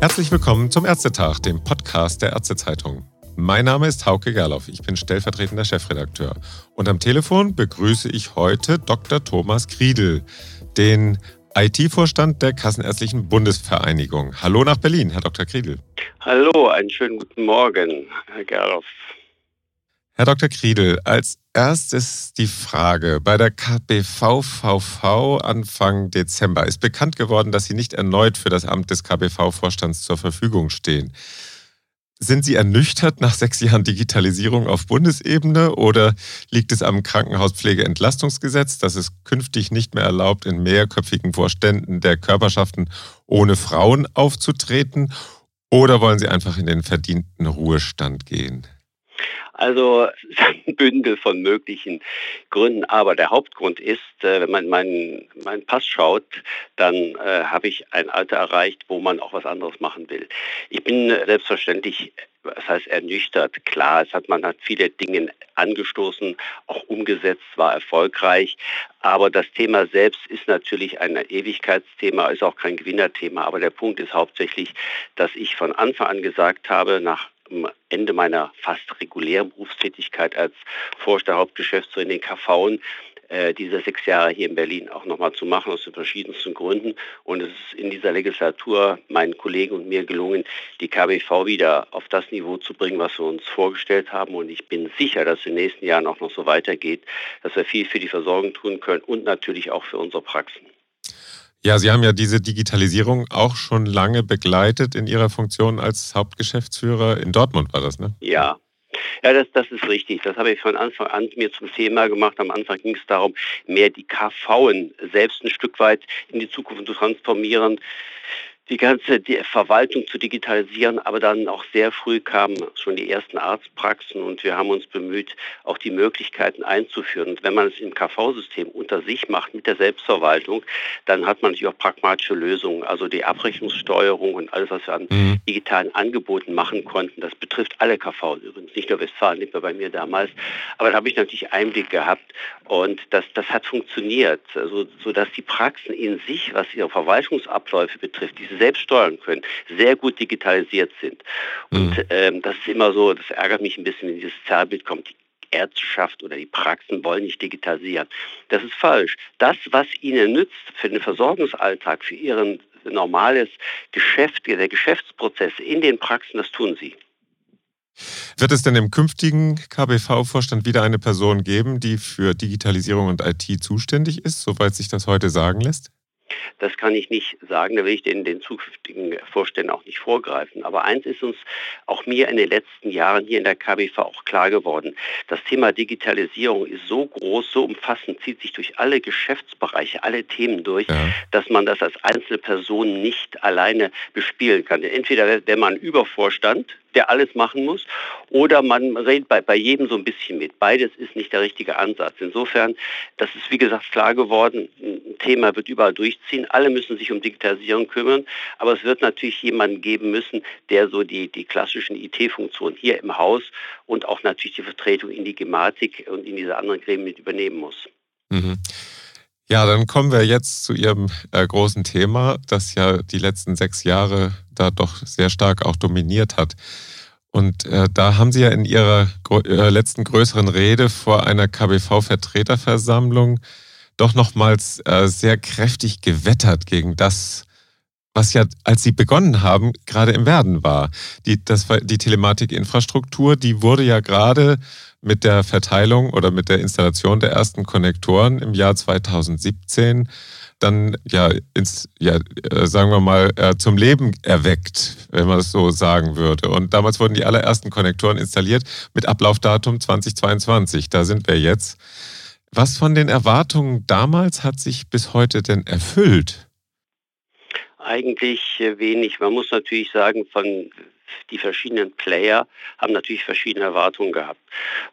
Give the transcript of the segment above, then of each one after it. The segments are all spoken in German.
Herzlich willkommen zum Ärztetag, dem Podcast der Ärztezeitung. Mein Name ist Hauke Gerloff, ich bin stellvertretender Chefredakteur. Und am Telefon begrüße ich heute Dr. Thomas Kriedel, den IT-Vorstand der Kassenärztlichen Bundesvereinigung. Hallo nach Berlin, Herr Dr. Kriedel. Hallo, einen schönen guten Morgen, Herr Gerloff. Herr Dr. Kriedel, als erstes die Frage. Bei der KBVVV Anfang Dezember ist bekannt geworden, dass Sie nicht erneut für das Amt des KBV-Vorstands zur Verfügung stehen. Sind Sie ernüchtert nach sechs Jahren Digitalisierung auf Bundesebene oder liegt es am Krankenhauspflegeentlastungsgesetz, das es künftig nicht mehr erlaubt, in mehrköpfigen Vorständen der Körperschaften ohne Frauen aufzutreten? Oder wollen Sie einfach in den verdienten Ruhestand gehen? Also ein Bündel von möglichen Gründen. Aber der Hauptgrund ist, äh, wenn man meinen, meinen Pass schaut, dann äh, habe ich ein Alter erreicht, wo man auch was anderes machen will. Ich bin selbstverständlich das heißt ernüchtert. Klar, es hat man hat viele Dinge angestoßen, auch umgesetzt, war erfolgreich. Aber das Thema selbst ist natürlich ein Ewigkeitsthema, ist auch kein Gewinnerthema. Aber der Punkt ist hauptsächlich, dass ich von Anfang an gesagt habe, nach am Ende meiner fast regulären Berufstätigkeit als Vorstand Hauptgeschäftsführer in den KV äh, diese sechs Jahre hier in Berlin auch nochmal zu machen, aus den verschiedensten Gründen. Und es ist in dieser Legislatur meinen Kollegen und mir gelungen, die KBV wieder auf das Niveau zu bringen, was wir uns vorgestellt haben. Und ich bin sicher, dass es in den nächsten Jahren auch noch so weitergeht, dass wir viel für die Versorgung tun können und natürlich auch für unsere Praxen. Ja, Sie haben ja diese Digitalisierung auch schon lange begleitet in Ihrer Funktion als Hauptgeschäftsführer. In Dortmund war das, ne? Ja, ja, das, das ist richtig. Das habe ich von Anfang an mir zum Thema gemacht. Am Anfang ging es darum, mehr die KVen selbst ein Stück weit in die Zukunft zu transformieren die ganze Verwaltung zu digitalisieren, aber dann auch sehr früh kamen schon die ersten Arztpraxen und wir haben uns bemüht, auch die Möglichkeiten einzuführen. Und wenn man es im KV-System unter sich macht mit der Selbstverwaltung, dann hat man natürlich auch pragmatische Lösungen. Also die Abrechnungssteuerung und alles, was wir an mhm. digitalen Angeboten machen konnten, das betrifft alle KV übrigens, nicht nur Westfalen, nicht mehr bei mir damals. Aber da habe ich natürlich Einblick gehabt und das, das hat funktioniert, so, sodass die Praxen in sich, was ihre Verwaltungsabläufe betrifft, diese selbst steuern können, sehr gut digitalisiert sind. Und mhm. ähm, das ist immer so, das ärgert mich ein bisschen, wenn dieses Zerrbild kommt, die Ärzteschaft oder die Praxen wollen nicht digitalisieren. Das ist falsch. Das, was ihnen nützt für den Versorgungsalltag, für ihren normales Geschäft, der Geschäftsprozess in den Praxen, das tun sie. Wird es denn im künftigen KBV-Vorstand wieder eine Person geben, die für Digitalisierung und IT zuständig ist, soweit sich das heute sagen lässt? Das kann ich nicht sagen, da will ich den, den zukünftigen Vorständen auch nicht vorgreifen. Aber eins ist uns auch mir in den letzten Jahren hier in der KBV auch klar geworden. Das Thema Digitalisierung ist so groß, so umfassend, zieht sich durch alle Geschäftsbereiche, alle Themen durch, ja. dass man das als Einzelperson nicht alleine bespielen kann. Entweder wäre man Übervorstand, der alles machen muss, oder man redet bei, bei jedem so ein bisschen mit. Beides ist nicht der richtige Ansatz. Insofern, das ist wie gesagt klar geworden, ein Thema wird überall durchziehen. Alle müssen sich um Digitalisierung kümmern, aber es wird natürlich jemanden geben müssen, der so die, die klassischen IT-Funktionen hier im Haus und auch natürlich die Vertretung in die Gematik und in diese anderen Gremien mit übernehmen muss. Mhm. Ja, dann kommen wir jetzt zu Ihrem äh, großen Thema, das ja die letzten sechs Jahre da doch sehr stark auch dominiert hat. Und äh, da haben Sie ja in Ihrer äh, letzten größeren Rede vor einer KBV-Vertreterversammlung doch nochmals äh, sehr kräftig gewettert gegen das, was ja, als Sie begonnen haben, gerade im Werden war. Die, das war die Telematikinfrastruktur, die wurde ja gerade mit der Verteilung oder mit der Installation der ersten Konnektoren im Jahr 2017 dann ja ins, ja, äh, sagen wir mal, äh, zum Leben erweckt, wenn man es so sagen würde. Und damals wurden die allerersten Konnektoren installiert mit Ablaufdatum 2022. Da sind wir jetzt. Was von den Erwartungen damals hat sich bis heute denn erfüllt? Eigentlich äh, wenig. Man muss natürlich sagen, von die verschiedenen Player haben natürlich verschiedene Erwartungen gehabt.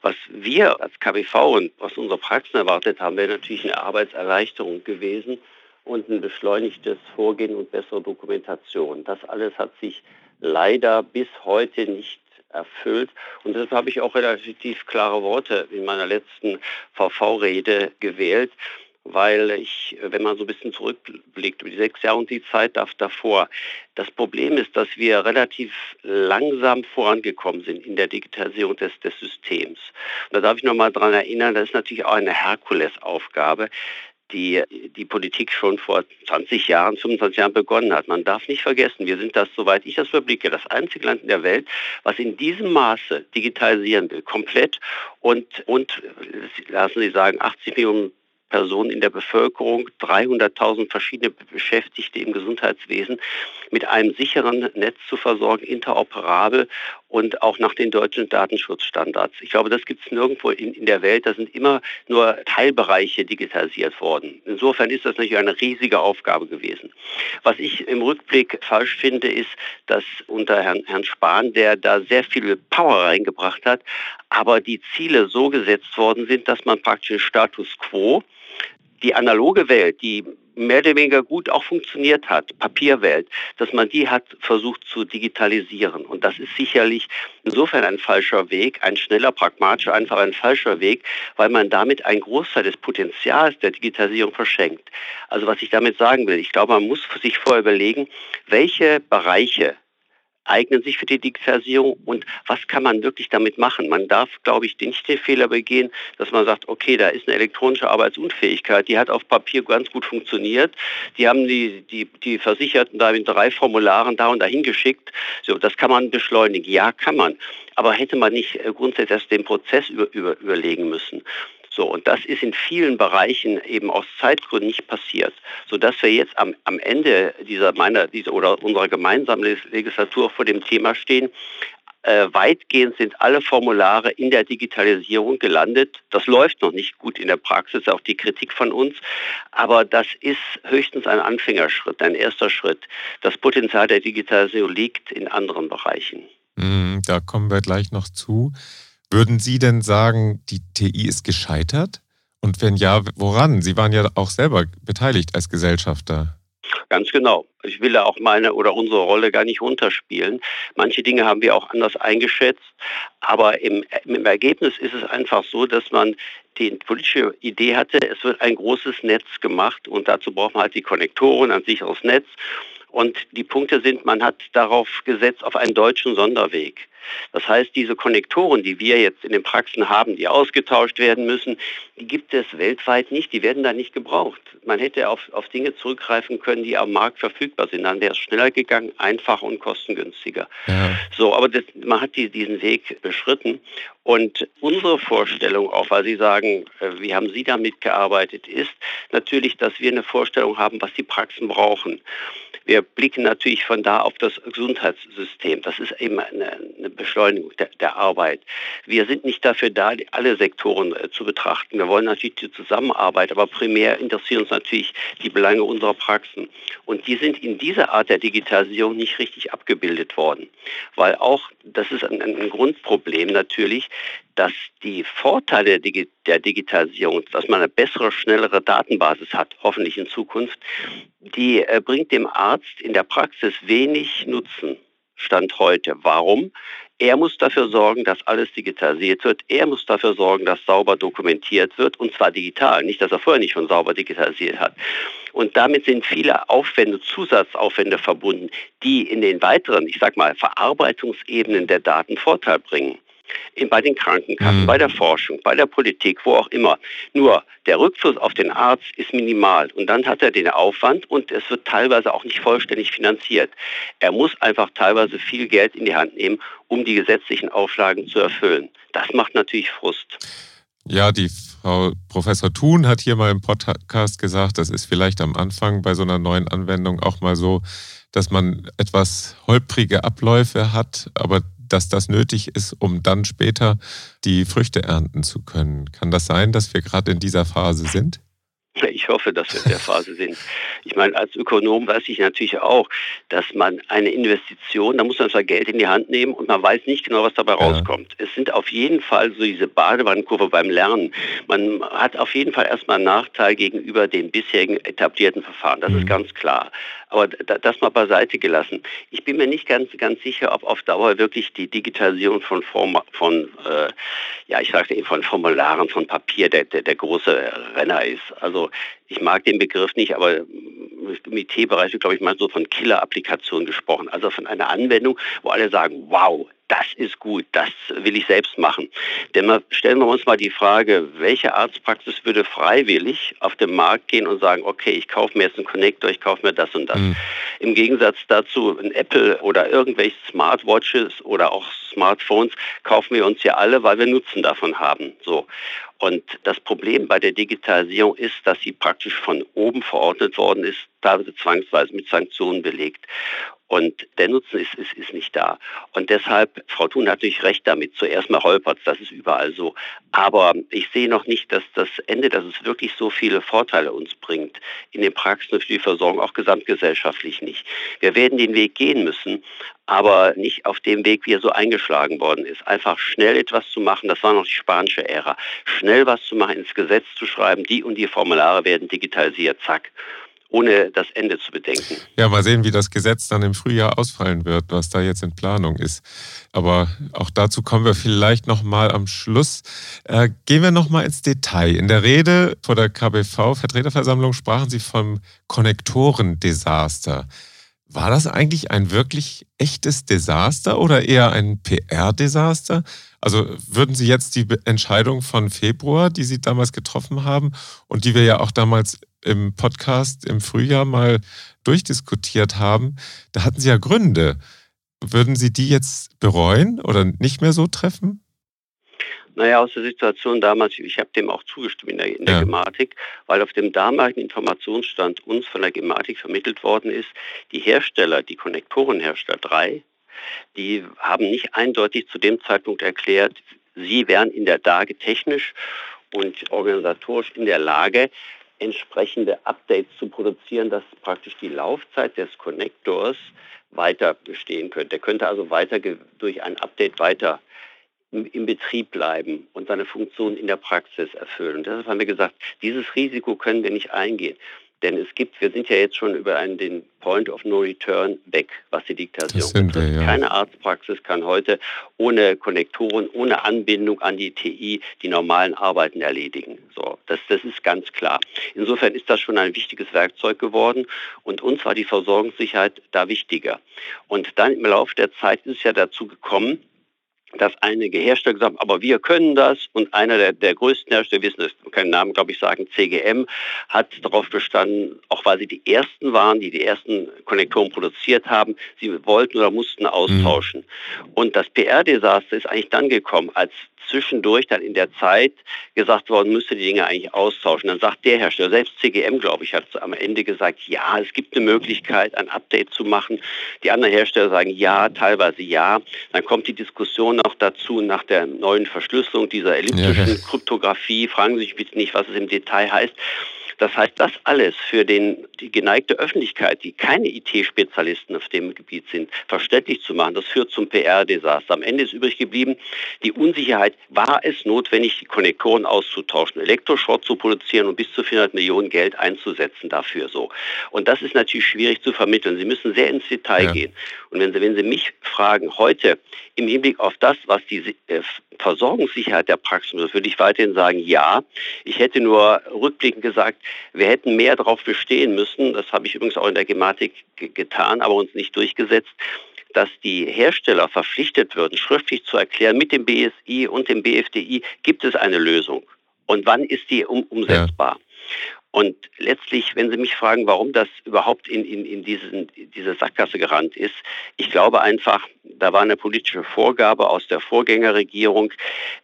Was wir als KBV und was unsere Praxen erwartet haben, wäre natürlich eine Arbeitserleichterung gewesen und ein beschleunigtes Vorgehen und bessere Dokumentation. Das alles hat sich leider bis heute nicht erfüllt. Und deshalb habe ich auch relativ klare Worte in meiner letzten VV-Rede gewählt weil ich, wenn man so ein bisschen zurückblickt, über die sechs Jahre und die Zeit davor, das Problem ist, dass wir relativ langsam vorangekommen sind in der Digitalisierung des, des Systems. Und da darf ich nochmal daran erinnern, das ist natürlich auch eine Herkulesaufgabe, die die Politik schon vor 20 Jahren, 25 Jahren begonnen hat. Man darf nicht vergessen, wir sind das, soweit ich das überblicke, das einzige Land in der Welt, was in diesem Maße digitalisieren will, komplett und, und lassen Sie sagen, 80 Millionen Personen in der Bevölkerung, 300.000 verschiedene Beschäftigte im Gesundheitswesen mit einem sicheren Netz zu versorgen, interoperabel und auch nach den deutschen Datenschutzstandards. Ich glaube, das gibt es nirgendwo in, in der Welt. Da sind immer nur Teilbereiche digitalisiert worden. Insofern ist das natürlich eine riesige Aufgabe gewesen. Was ich im Rückblick falsch finde, ist, dass unter Herrn, Herrn Spahn, der da sehr viel Power reingebracht hat, aber die Ziele so gesetzt worden sind, dass man praktisch Status quo die analoge Welt, die mehr oder weniger gut auch funktioniert hat, Papierwelt, dass man die hat versucht zu digitalisieren. Und das ist sicherlich insofern ein falscher Weg, ein schneller, pragmatischer, einfach ein falscher Weg, weil man damit einen Großteil des Potenzials der Digitalisierung verschenkt. Also was ich damit sagen will, ich glaube, man muss sich vorher überlegen, welche Bereiche eignen sich für die Digitalisierung und was kann man wirklich damit machen? Man darf, glaube ich, nicht den Fehler begehen, dass man sagt, okay, da ist eine elektronische Arbeitsunfähigkeit, die hat auf Papier ganz gut funktioniert. Die haben die, die, die Versicherten da in drei Formularen da und dahin geschickt. So, das kann man beschleunigen. Ja, kann man. Aber hätte man nicht äh, grundsätzlich erst den Prozess über, über, überlegen müssen? So, und das ist in vielen Bereichen eben aus Zeitgründen nicht passiert, sodass wir jetzt am, am Ende dieser meiner dieser oder unserer gemeinsamen Legislatur vor dem Thema stehen. Äh, weitgehend sind alle Formulare in der Digitalisierung gelandet. Das läuft noch nicht gut in der Praxis, auch die Kritik von uns. Aber das ist höchstens ein Anfängerschritt, ein erster Schritt. Das Potenzial der Digitalisierung liegt in anderen Bereichen. Mm, da kommen wir gleich noch zu. Würden Sie denn sagen, die TI ist gescheitert? Und wenn ja, woran? Sie waren ja auch selber beteiligt als Gesellschafter. Ganz genau. Ich will da auch meine oder unsere Rolle gar nicht runterspielen. Manche Dinge haben wir auch anders eingeschätzt. Aber im, im Ergebnis ist es einfach so, dass man die politische Idee hatte, es wird ein großes Netz gemacht und dazu braucht man halt die Konnektoren, ein sicheres Netz. Und die Punkte sind, man hat darauf gesetzt, auf einen deutschen Sonderweg. Das heißt, diese Konnektoren, die wir jetzt in den Praxen haben, die ausgetauscht werden müssen, die gibt es weltweit nicht, die werden da nicht gebraucht. Man hätte auf, auf Dinge zurückgreifen können, die am Markt verfügbar sind. Dann wäre es schneller gegangen, einfacher und kostengünstiger. Ja. So, aber das, man hat die, diesen Weg beschritten. Und unsere Vorstellung, auch weil Sie sagen, äh, wie haben Sie damit gearbeitet, ist natürlich, dass wir eine Vorstellung haben, was die Praxen brauchen. Wir blicken natürlich von da auf das Gesundheitssystem. Das ist eben eine, eine Beschleunigung der, der, Arbeit. Wir sind nicht dafür da, alle Sektoren äh, zu betrachten. Wir wollen natürlich die Zusammenarbeit, aber primär interessieren uns natürlich die Belange unserer Praxen. Und die sind in dieser Art der Digitalisierung nicht richtig abgebildet worden. Weil auch, das ist ein, ein Grundproblem natürlich, dass die Vorteile der Digitalisierung, dass man eine bessere, schnellere Datenbasis hat, hoffentlich in Zukunft, die äh, bringt dem Arzt in der Praxis wenig Nutzen. Stand heute. Warum? Er muss dafür sorgen, dass alles digitalisiert wird. Er muss dafür sorgen, dass sauber dokumentiert wird, und zwar digital. Nicht, dass er vorher nicht schon sauber digitalisiert hat. Und damit sind viele Aufwände, Zusatzaufwände verbunden, die in den weiteren, ich sag mal, Verarbeitungsebenen der Daten Vorteil bringen bei den Krankenkassen, mhm. bei der Forschung, bei der Politik, wo auch immer. Nur der Rückfluss auf den Arzt ist minimal und dann hat er den Aufwand und es wird teilweise auch nicht vollständig finanziert. Er muss einfach teilweise viel Geld in die Hand nehmen, um die gesetzlichen Auflagen zu erfüllen. Das macht natürlich Frust. Ja, die Frau Professor Thun hat hier mal im Podcast gesagt, das ist vielleicht am Anfang bei so einer neuen Anwendung auch mal so, dass man etwas holprige Abläufe hat, aber dass das nötig ist, um dann später die Früchte ernten zu können. Kann das sein, dass wir gerade in dieser Phase sind? Ich hoffe, dass wir in der Phase sind. Ich meine, als Ökonom weiß ich natürlich auch, dass man eine Investition, da muss man zwar Geld in die Hand nehmen und man weiß nicht genau, was dabei ja. rauskommt. Es sind auf jeden Fall so diese Badewannenkurve beim Lernen. Man hat auf jeden Fall erstmal einen Nachteil gegenüber den bisherigen etablierten Verfahren. Das mhm. ist ganz klar. Aber das mal beiseite gelassen. Ich bin mir nicht ganz, ganz sicher, ob auf Dauer wirklich die Digitalisierung von, Form, von äh, ja, ich sagte eben von Formularen, von Papier der, der, der große Renner ist. Also ich mag den Begriff nicht, aber im IT-Bereich glaube ich, mal so von Killer-Applikationen gesprochen. Also von einer Anwendung, wo alle sagen, wow, das ist gut, das will ich selbst machen. Denn mal, stellen wir uns mal die Frage, welche Arztpraxis würde freiwillig auf den Markt gehen und sagen, okay, ich kaufe mir jetzt einen Connector, ich kaufe mir das und das. Mhm. Im Gegensatz dazu, ein Apple oder irgendwelche Smartwatches oder auch Smartphones kaufen wir uns ja alle, weil wir Nutzen davon haben. So. Und das Problem bei der Digitalisierung ist, dass sie praktisch von oben verordnet worden ist, teilweise zwangsweise mit Sanktionen belegt. Und der Nutzen ist, ist, ist nicht da. Und deshalb, Frau Thun hat natürlich recht damit, zuerst mal holpert das ist überall so. Aber ich sehe noch nicht, dass das Ende, dass es wirklich so viele Vorteile uns bringt, in den Praxen für die Versorgung, auch gesamtgesellschaftlich nicht. Wir werden den Weg gehen müssen, aber nicht auf dem Weg, wie er so eingeschlagen worden ist. Einfach schnell etwas zu machen, das war noch die spanische Ära. Schnell was zu machen, ins Gesetz zu schreiben, die und die Formulare werden digitalisiert, zack ohne das Ende zu bedenken. Ja, mal sehen, wie das Gesetz dann im Frühjahr ausfallen wird, was da jetzt in Planung ist. Aber auch dazu kommen wir vielleicht noch mal am Schluss. Äh, gehen wir noch mal ins Detail. In der Rede vor der KBV Vertreterversammlung sprachen Sie vom Konnektorendesaster. War das eigentlich ein wirklich echtes Desaster oder eher ein PR-Desaster? Also würden Sie jetzt die Entscheidung von Februar, die Sie damals getroffen haben und die wir ja auch damals im Podcast im Frühjahr mal durchdiskutiert haben, da hatten Sie ja Gründe. Würden Sie die jetzt bereuen oder nicht mehr so treffen? Naja, aus der Situation damals, ich habe dem auch zugestimmt in der, in der ja. Gematik, weil auf dem damaligen Informationsstand uns von der Gematik vermittelt worden ist, die Hersteller, die Konnektorenhersteller drei, die haben nicht eindeutig zu dem Zeitpunkt erklärt, sie wären in der Lage, technisch und organisatorisch in der Lage, entsprechende Updates zu produzieren, dass praktisch die Laufzeit des Connectors weiter bestehen könnte. Er könnte also weiter durch ein Update weiter im Betrieb bleiben und seine Funktion in der Praxis erfüllen. Und deshalb haben wir gesagt, dieses Risiko können wir nicht eingehen. Denn es gibt, wir sind ja jetzt schon über einen, den Point of No Return weg, was die Diktation betrifft. Ja. Keine Arztpraxis kann heute ohne Konnektoren, ohne Anbindung an die TI die normalen Arbeiten erledigen. So, das, das ist ganz klar. Insofern ist das schon ein wichtiges Werkzeug geworden und uns war die Versorgungssicherheit da wichtiger. Und dann im Laufe der Zeit ist es ja dazu gekommen, dass einige Hersteller gesagt haben, aber wir können das. Und einer der, der größten Hersteller, wir wissen das, keinen Namen, glaube ich, sagen, CGM, hat darauf bestanden, auch weil sie die ersten waren, die die ersten Konnektoren produziert haben, sie wollten oder mussten austauschen. Mhm. Und das PR-Desaster ist eigentlich dann gekommen, als zwischendurch dann in der Zeit gesagt worden, müsste die Dinge eigentlich austauschen. Dann sagt der Hersteller, selbst CGM, glaube ich, hat am Ende gesagt, ja, es gibt eine Möglichkeit, ein Update zu machen. Die anderen Hersteller sagen ja, teilweise ja. Dann kommt die Diskussion noch dazu nach der neuen Verschlüsselung dieser elliptischen ja. Kryptographie. Fragen Sie sich bitte nicht, was es im Detail heißt. Das heißt, das alles für den, die geneigte Öffentlichkeit, die keine IT-Spezialisten auf dem Gebiet sind, verständlich zu machen, das führt zum PR-Desaster. Am Ende ist übrig geblieben, die Unsicherheit, war es notwendig, die Konnektoren auszutauschen, Elektroschrott zu produzieren und bis zu 400 Millionen Geld einzusetzen dafür so. Und das ist natürlich schwierig zu vermitteln. Sie müssen sehr ins Detail ja. gehen. Und wenn Sie, wenn Sie mich fragen, heute im Hinblick auf das, was die äh, Versorgungssicherheit der Praxis betrifft, würde ich weiterhin sagen, ja. Ich hätte nur rückblickend gesagt, wir hätten mehr darauf bestehen müssen, das habe ich übrigens auch in der Gematik getan, aber uns nicht durchgesetzt, dass die Hersteller verpflichtet würden, schriftlich zu erklären, mit dem BSI und dem BFDI gibt es eine Lösung. Und wann ist die um, umsetzbar? Ja. Und letztlich, wenn Sie mich fragen, warum das überhaupt in, in, in diesen, diese Sackgasse gerannt ist, ich glaube einfach, da war eine politische Vorgabe aus der Vorgängerregierung.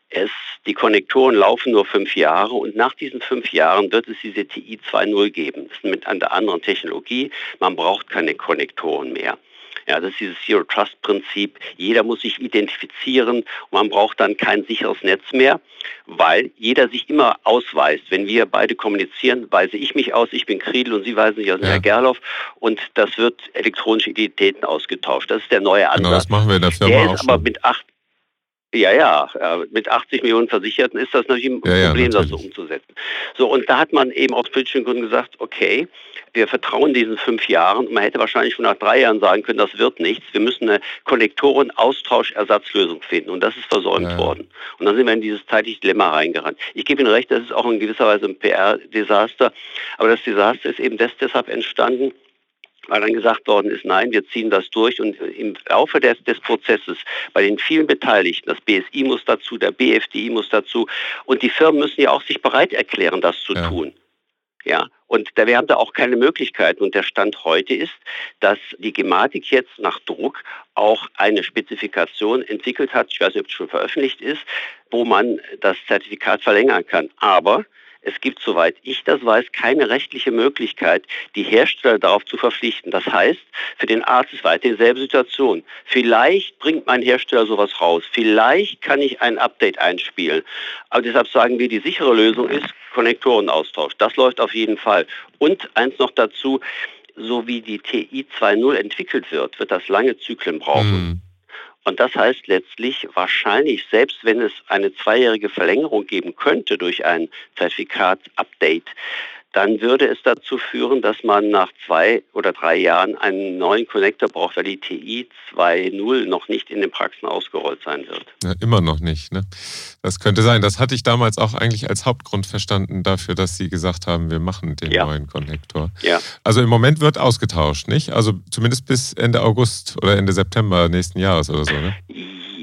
Es, die Konnektoren laufen nur fünf Jahre und nach diesen fünf Jahren wird es diese TI 2.0 geben. Das ist mit einer anderen Technologie. Man braucht keine Konnektoren mehr. Ja, das ist dieses Zero Trust Prinzip. Jeder muss sich identifizieren und man braucht dann kein sicheres Netz mehr, weil jeder sich immer ausweist. Wenn wir beide kommunizieren, weise ich mich aus, ich bin Kriedel und Sie weisen sich aus, ja. Herr Gerloff und das wird elektronische Identitäten ausgetauscht. Das ist der neue Ansatz. Genau, das machen wir in der Firma der auch ist aber mit acht Ja, ja, mit 80 Millionen Versicherten ist das natürlich ein ja, Problem, ja, natürlich. das so umzusetzen. So, und da hat man eben aus politischen Gründen gesagt, okay, wir vertrauen diesen fünf Jahren. Man hätte wahrscheinlich schon nach drei Jahren sagen können, das wird nichts. Wir müssen eine Kollektoren-Austausch-Ersatzlösung finden. Und das ist versäumt ja. worden. Und dann sind wir in dieses zeitliche Dilemma reingerannt. Ich gebe Ihnen recht, das ist auch in gewisser Weise ein PR-Desaster. Aber das Desaster ist eben deshalb entstanden, weil dann gesagt worden ist, nein, wir ziehen das durch und im Laufe des, des, Prozesses bei den vielen Beteiligten, das BSI muss dazu, der BFDI muss dazu und die Firmen müssen ja auch sich bereit erklären, das zu ja. tun. Ja, und da wir haben da auch keine Möglichkeiten. Und der Stand heute ist, dass die Gematik jetzt nach Druck auch eine Spezifikation entwickelt hat, ich weiß nicht, ob es schon veröffentlicht ist, wo man das Zertifikat verlängern kann. Aber es gibt, soweit ich das weiß, keine rechtliche Möglichkeit, die Hersteller darauf zu verpflichten. Das heißt, für den Arzt ist weiter dieselbe Situation. Vielleicht bringt mein Hersteller sowas raus. Vielleicht kann ich ein Update einspielen. Aber deshalb sagen wir, die sichere Lösung ist Konnektorenaustausch. Das läuft auf jeden Fall. Und eins noch dazu, so wie die TI 2.0 entwickelt wird, wird das lange Zyklen brauchen. Mhm. Und das heißt letztlich wahrscheinlich, selbst wenn es eine zweijährige Verlängerung geben könnte durch ein Zertifikat-Update, dann würde es dazu führen, dass man nach zwei oder drei Jahren einen neuen Connector braucht, weil die TI 2.0 noch nicht in den Praxen ausgerollt sein wird. Ja, immer noch nicht. Ne? Das könnte sein. Das hatte ich damals auch eigentlich als Hauptgrund verstanden dafür, dass Sie gesagt haben, wir machen den ja. neuen Connector. Ja. Also im Moment wird ausgetauscht, nicht? Also zumindest bis Ende August oder Ende September nächsten Jahres oder so, ne?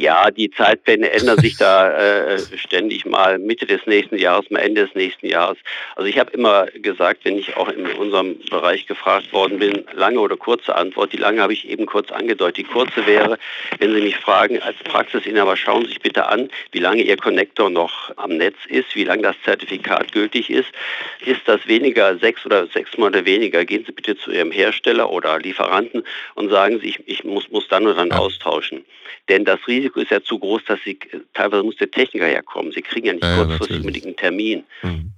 Ja, die Zeitpläne ändern sich da äh, ständig mal Mitte des nächsten Jahres, mal Ende des nächsten Jahres. Also ich habe immer gesagt, wenn ich auch in unserem Bereich gefragt worden bin, lange oder kurze Antwort. Die lange habe ich eben kurz angedeutet. Die kurze wäre, wenn Sie mich fragen, als Praxisinhaber, schauen Sie sich bitte an, wie lange Ihr Connector noch am Netz ist, wie lange das Zertifikat gültig ist. Ist das weniger, sechs oder sechs Monate weniger, gehen Sie bitte zu Ihrem Hersteller oder Lieferanten und sagen Sie, ich, ich muss, muss dann und dann austauschen. Denn das Risiko ist ja zu groß, dass sie, teilweise muss der Techniker herkommen. Sie kriegen ja nicht ja, kurzfristig ja, unbedingt einen Termin. Mhm.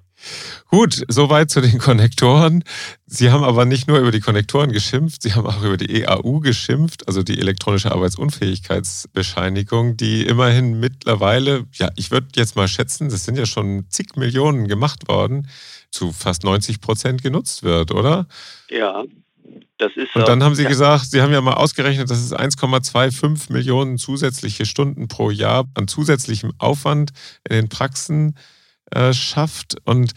Gut, soweit zu den Konnektoren. Sie haben aber nicht nur über die Konnektoren geschimpft, Sie haben auch über die EAU geschimpft, also die elektronische Arbeitsunfähigkeitsbescheinigung, die immerhin mittlerweile, ja, ich würde jetzt mal schätzen, das sind ja schon zig Millionen gemacht worden, zu fast 90 Prozent genutzt wird, oder? Ja. Das ist und dann haben Sie ja. gesagt, Sie haben ja mal ausgerechnet, dass es 1,25 Millionen zusätzliche Stunden pro Jahr an zusätzlichem Aufwand in den Praxen äh, schafft. Und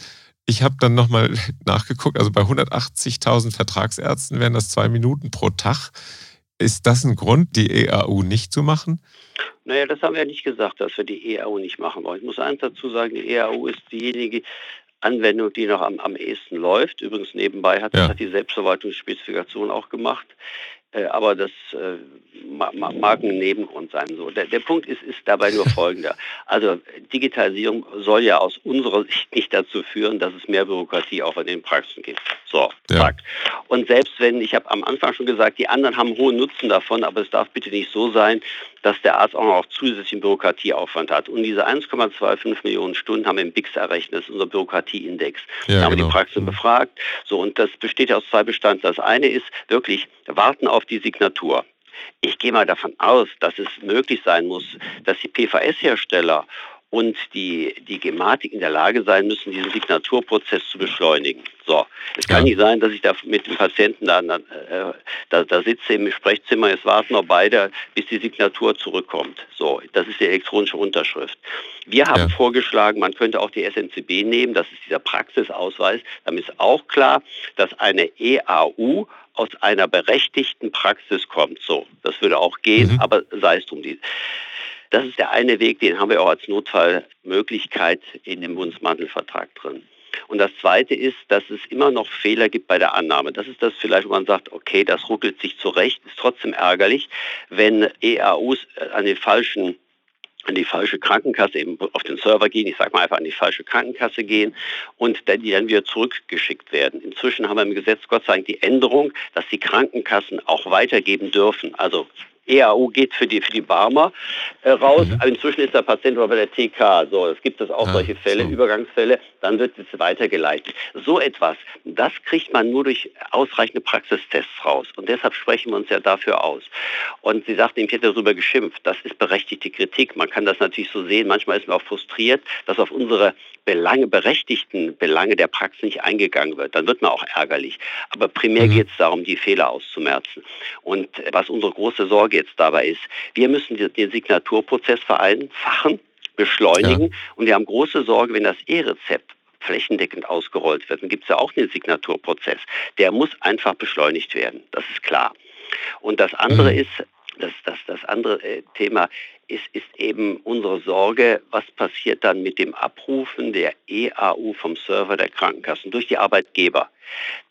ich habe dann nochmal nachgeguckt, also bei 180.000 Vertragsärzten wären das zwei Minuten pro Tag. Ist das ein Grund, die EAU nicht zu machen? Naja, das haben wir ja nicht gesagt, dass wir die EAU nicht machen wollen. Ich muss eins dazu sagen, die EAU ist diejenige, Anwendung, die noch am, am ehesten läuft. Übrigens nebenbei hat, ja. hat die Selbstverwaltungsspezifikation auch gemacht. Äh, aber das äh, mag ein Nebengrund sein. So. Der, der Punkt ist, ist dabei nur folgender. Also Digitalisierung soll ja aus unserer Sicht nicht dazu führen, dass es mehr Bürokratie auch in den Praxen gibt. So, ja. zack. Und selbst wenn, ich habe am Anfang schon gesagt, die anderen haben hohen Nutzen davon, aber es darf bitte nicht so sein, dass der Arzt auch noch zusätzlichen Bürokratieaufwand hat. Und diese 1,25 Millionen Stunden haben wir im BIX errechnet, das ist unser Bürokratieindex. Ja, da haben genau. die Praxen mhm. befragt. So, und das besteht aus zwei Bestandteilen. Das eine ist wirklich warten auf die Signatur. Ich gehe mal davon aus, dass es möglich sein muss, dass die PVS-Hersteller und die, die Gematik in der Lage sein müssen, diesen Signaturprozess zu beschleunigen. So, es kann ja. nicht sein, dass ich da mit dem Patienten da, äh, da, da sitze im Sprechzimmer, jetzt warten noch beide, bis die Signatur zurückkommt. So, das ist die elektronische Unterschrift. Wir haben ja. vorgeschlagen, man könnte auch die SNCB nehmen, das ist dieser Praxisausweis. Damit ist auch klar, dass eine EAU aus einer berechtigten Praxis kommt. So, das würde auch gehen, mhm. aber sei es drum. Das ist der eine Weg, den haben wir auch als Notfallmöglichkeit in dem Bundesmantelvertrag drin. Und das Zweite ist, dass es immer noch Fehler gibt bei der Annahme. Das ist das vielleicht, wo man sagt, okay, das ruckelt sich zurecht, ist trotzdem ärgerlich, wenn EAUs an den falschen an die falsche Krankenkasse eben auf den Server gehen, ich sage mal einfach an die falsche Krankenkasse gehen und dann, die dann wieder zurückgeschickt werden. Inzwischen haben wir im Gesetz Gott sei Dank die Änderung, dass die Krankenkassen auch weitergeben dürfen. Also EAU geht für die, für die Barmer äh, raus. Mhm. inzwischen ist der Patient aber bei der TK. So, es gibt es auch ja, solche Fälle, so. Übergangsfälle. Dann wird es weitergeleitet. So etwas, das kriegt man nur durch ausreichende Praxistests raus. Und deshalb sprechen wir uns ja dafür aus. Und Sie sagten, ich hätte darüber geschimpft. Das ist berechtigte Kritik. Man kann das natürlich so sehen. Manchmal ist man auch frustriert, dass auf unsere Belange, berechtigten Belange der Praxis nicht eingegangen wird. Dann wird man auch ärgerlich. Aber primär mhm. geht es darum, die Fehler auszumerzen. Und was unsere große Sorge jetzt dabei ist, wir müssen den Signaturprozess vereinfachen beschleunigen. Ja. Und wir haben große Sorge, wenn das E-Rezept flächendeckend ausgerollt wird, dann gibt es ja auch den Signaturprozess. Der muss einfach beschleunigt werden. Das ist klar. Und das andere mhm. ist, das, das, das andere äh, Thema ist, ist eben unsere Sorge, was passiert dann mit dem Abrufen der EAU vom Server der Krankenkassen durch die Arbeitgeber.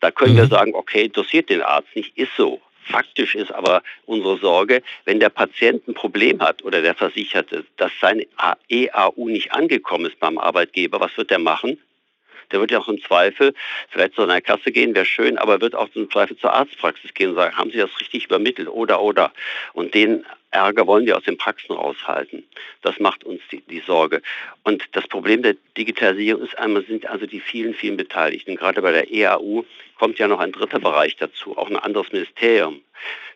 Da können mhm. wir sagen, okay, interessiert den Arzt nicht, ist so. Faktisch ist aber unsere Sorge, wenn der Patient ein Problem hat oder der Versicherte, dass seine EAU nicht angekommen ist beim Arbeitgeber, was wird er machen? Der wird ja auch im Zweifel vielleicht zu einer Kasse gehen, wäre schön, aber wird auch im Zweifel zur Arztpraxis gehen und sagen, haben Sie das richtig übermittelt oder oder. Und den Ärger wollen wir aus den Praxen raushalten. Das macht uns die, die, Sorge. Und das Problem der Digitalisierung ist einmal sind also die vielen, vielen Beteiligten. Gerade bei der EAU kommt ja noch ein dritter Bereich dazu, auch ein anderes Ministerium.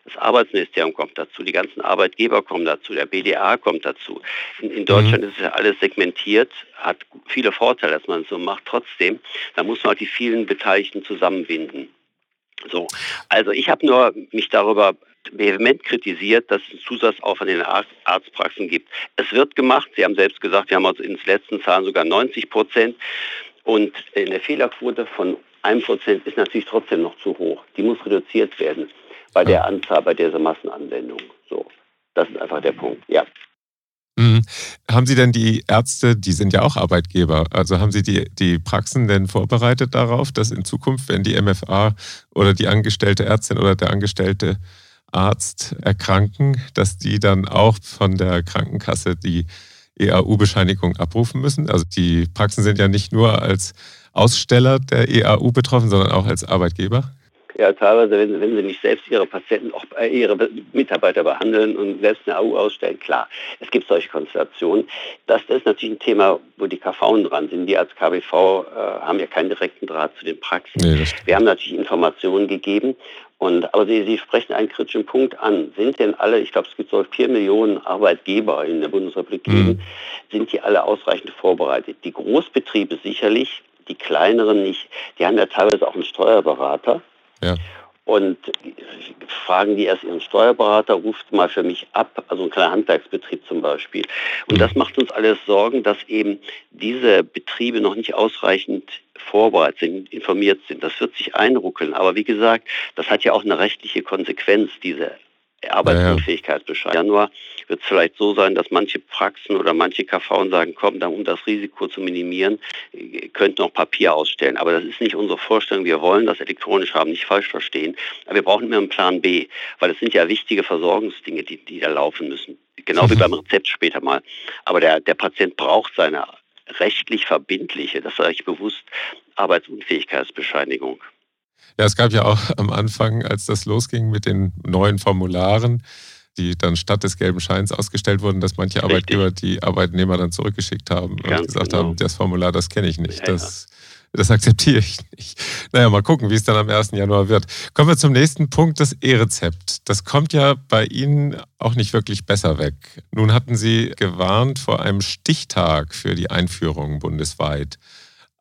Das Arbeitsministerium kommt dazu, die ganzen Arbeitgeber kommen dazu, der BDA kommt dazu. In, in Deutschland mhm. ist ja alles segmentiert, hat viele Vorteile, dass man es so macht. Trotzdem, da muss man auch die vielen Beteiligten zusammenbinden. So, also ich habe nur mich darüber vehement kritisiert, dass es einen Zusatzaufwand in den Arztpraxen gibt. Es wird gemacht. Sie haben selbst gesagt, wir haben also in den letzten Zahlen sogar 90 Prozent. Und eine Fehlerquote von 1 Prozent ist natürlich trotzdem noch zu hoch. Die muss reduziert werden bei der Anzahl, bei dieser Massenanwendung. So, das ist einfach der Punkt. Ja. Mhm. Haben Sie denn die Ärzte, die sind ja auch Arbeitgeber, also haben Sie die, die Praxen denn vorbereitet darauf, dass in Zukunft, wenn die MFA oder die angestellte Ärztin oder der angestellte Arzt erkranken, dass die dann auch von der Krankenkasse die EAU-Bescheinigung abrufen müssen? Also die Praxen sind ja nicht nur als Aussteller der EAU betroffen, sondern auch als Arbeitgeber. Ja, teilweise, wenn, wenn sie nicht selbst ihre Patienten, auch ihre Mitarbeiter behandeln und selbst eine AU ausstellen, klar, es gibt solche Konstellationen. Das, das ist natürlich ein Thema, wo die KV dran sind. Die als KBV äh, haben ja keinen direkten Draht zu den Praxen. Nee, Wir haben natürlich Informationen gegeben. Und, aber Sie, Sie sprechen einen kritischen Punkt an. Sind denn alle, ich glaube, es gibt so vier Millionen Arbeitgeber in der Bundesrepublik, mhm. sind die alle ausreichend vorbereitet? Die Großbetriebe sicherlich, die kleineren nicht. Die haben ja teilweise auch einen Steuerberater. Ja. Und fragen die erst ihren Steuerberater, ruft mal für mich ab, also ein kleiner Handwerksbetrieb zum Beispiel. Und das macht uns alles Sorgen, dass eben diese Betriebe noch nicht ausreichend vorbereitet sind, informiert sind. Das wird sich einruckeln. Aber wie gesagt, das hat ja auch eine rechtliche Konsequenz, diese Arbeitsunfähigkeitsbescheid. Im Januar wird es vielleicht so sein, dass manche Praxen oder manche KV sagen, komm, dann, um das Risiko zu minimieren, könnten noch Papier ausstellen. Aber das ist nicht unsere Vorstellung. Wir wollen das elektronisch haben, nicht falsch verstehen. Aber wir brauchen immer einen Plan B, weil es sind ja wichtige Versorgungsdinge, die, die da laufen müssen. Genau wie beim Rezept später mal. Aber der, der Patient braucht seine rechtlich verbindliche, das sage ich bewusst, Arbeitsunfähigkeitsbescheinigung. Ja, es gab ja auch am Anfang, als das losging mit den neuen Formularen, die dann statt des gelben Scheins ausgestellt wurden, dass manche Richtig. Arbeitgeber die Arbeitnehmer dann zurückgeschickt haben Ganz und gesagt genau. haben, das Formular, das kenne ich nicht. Ja, das, das akzeptiere ich nicht. Naja, mal gucken, wie es dann am 1. Januar wird. Kommen wir zum nächsten Punkt, das E-Rezept. Das kommt ja bei Ihnen auch nicht wirklich besser weg. Nun hatten Sie gewarnt vor einem Stichtag für die Einführung bundesweit.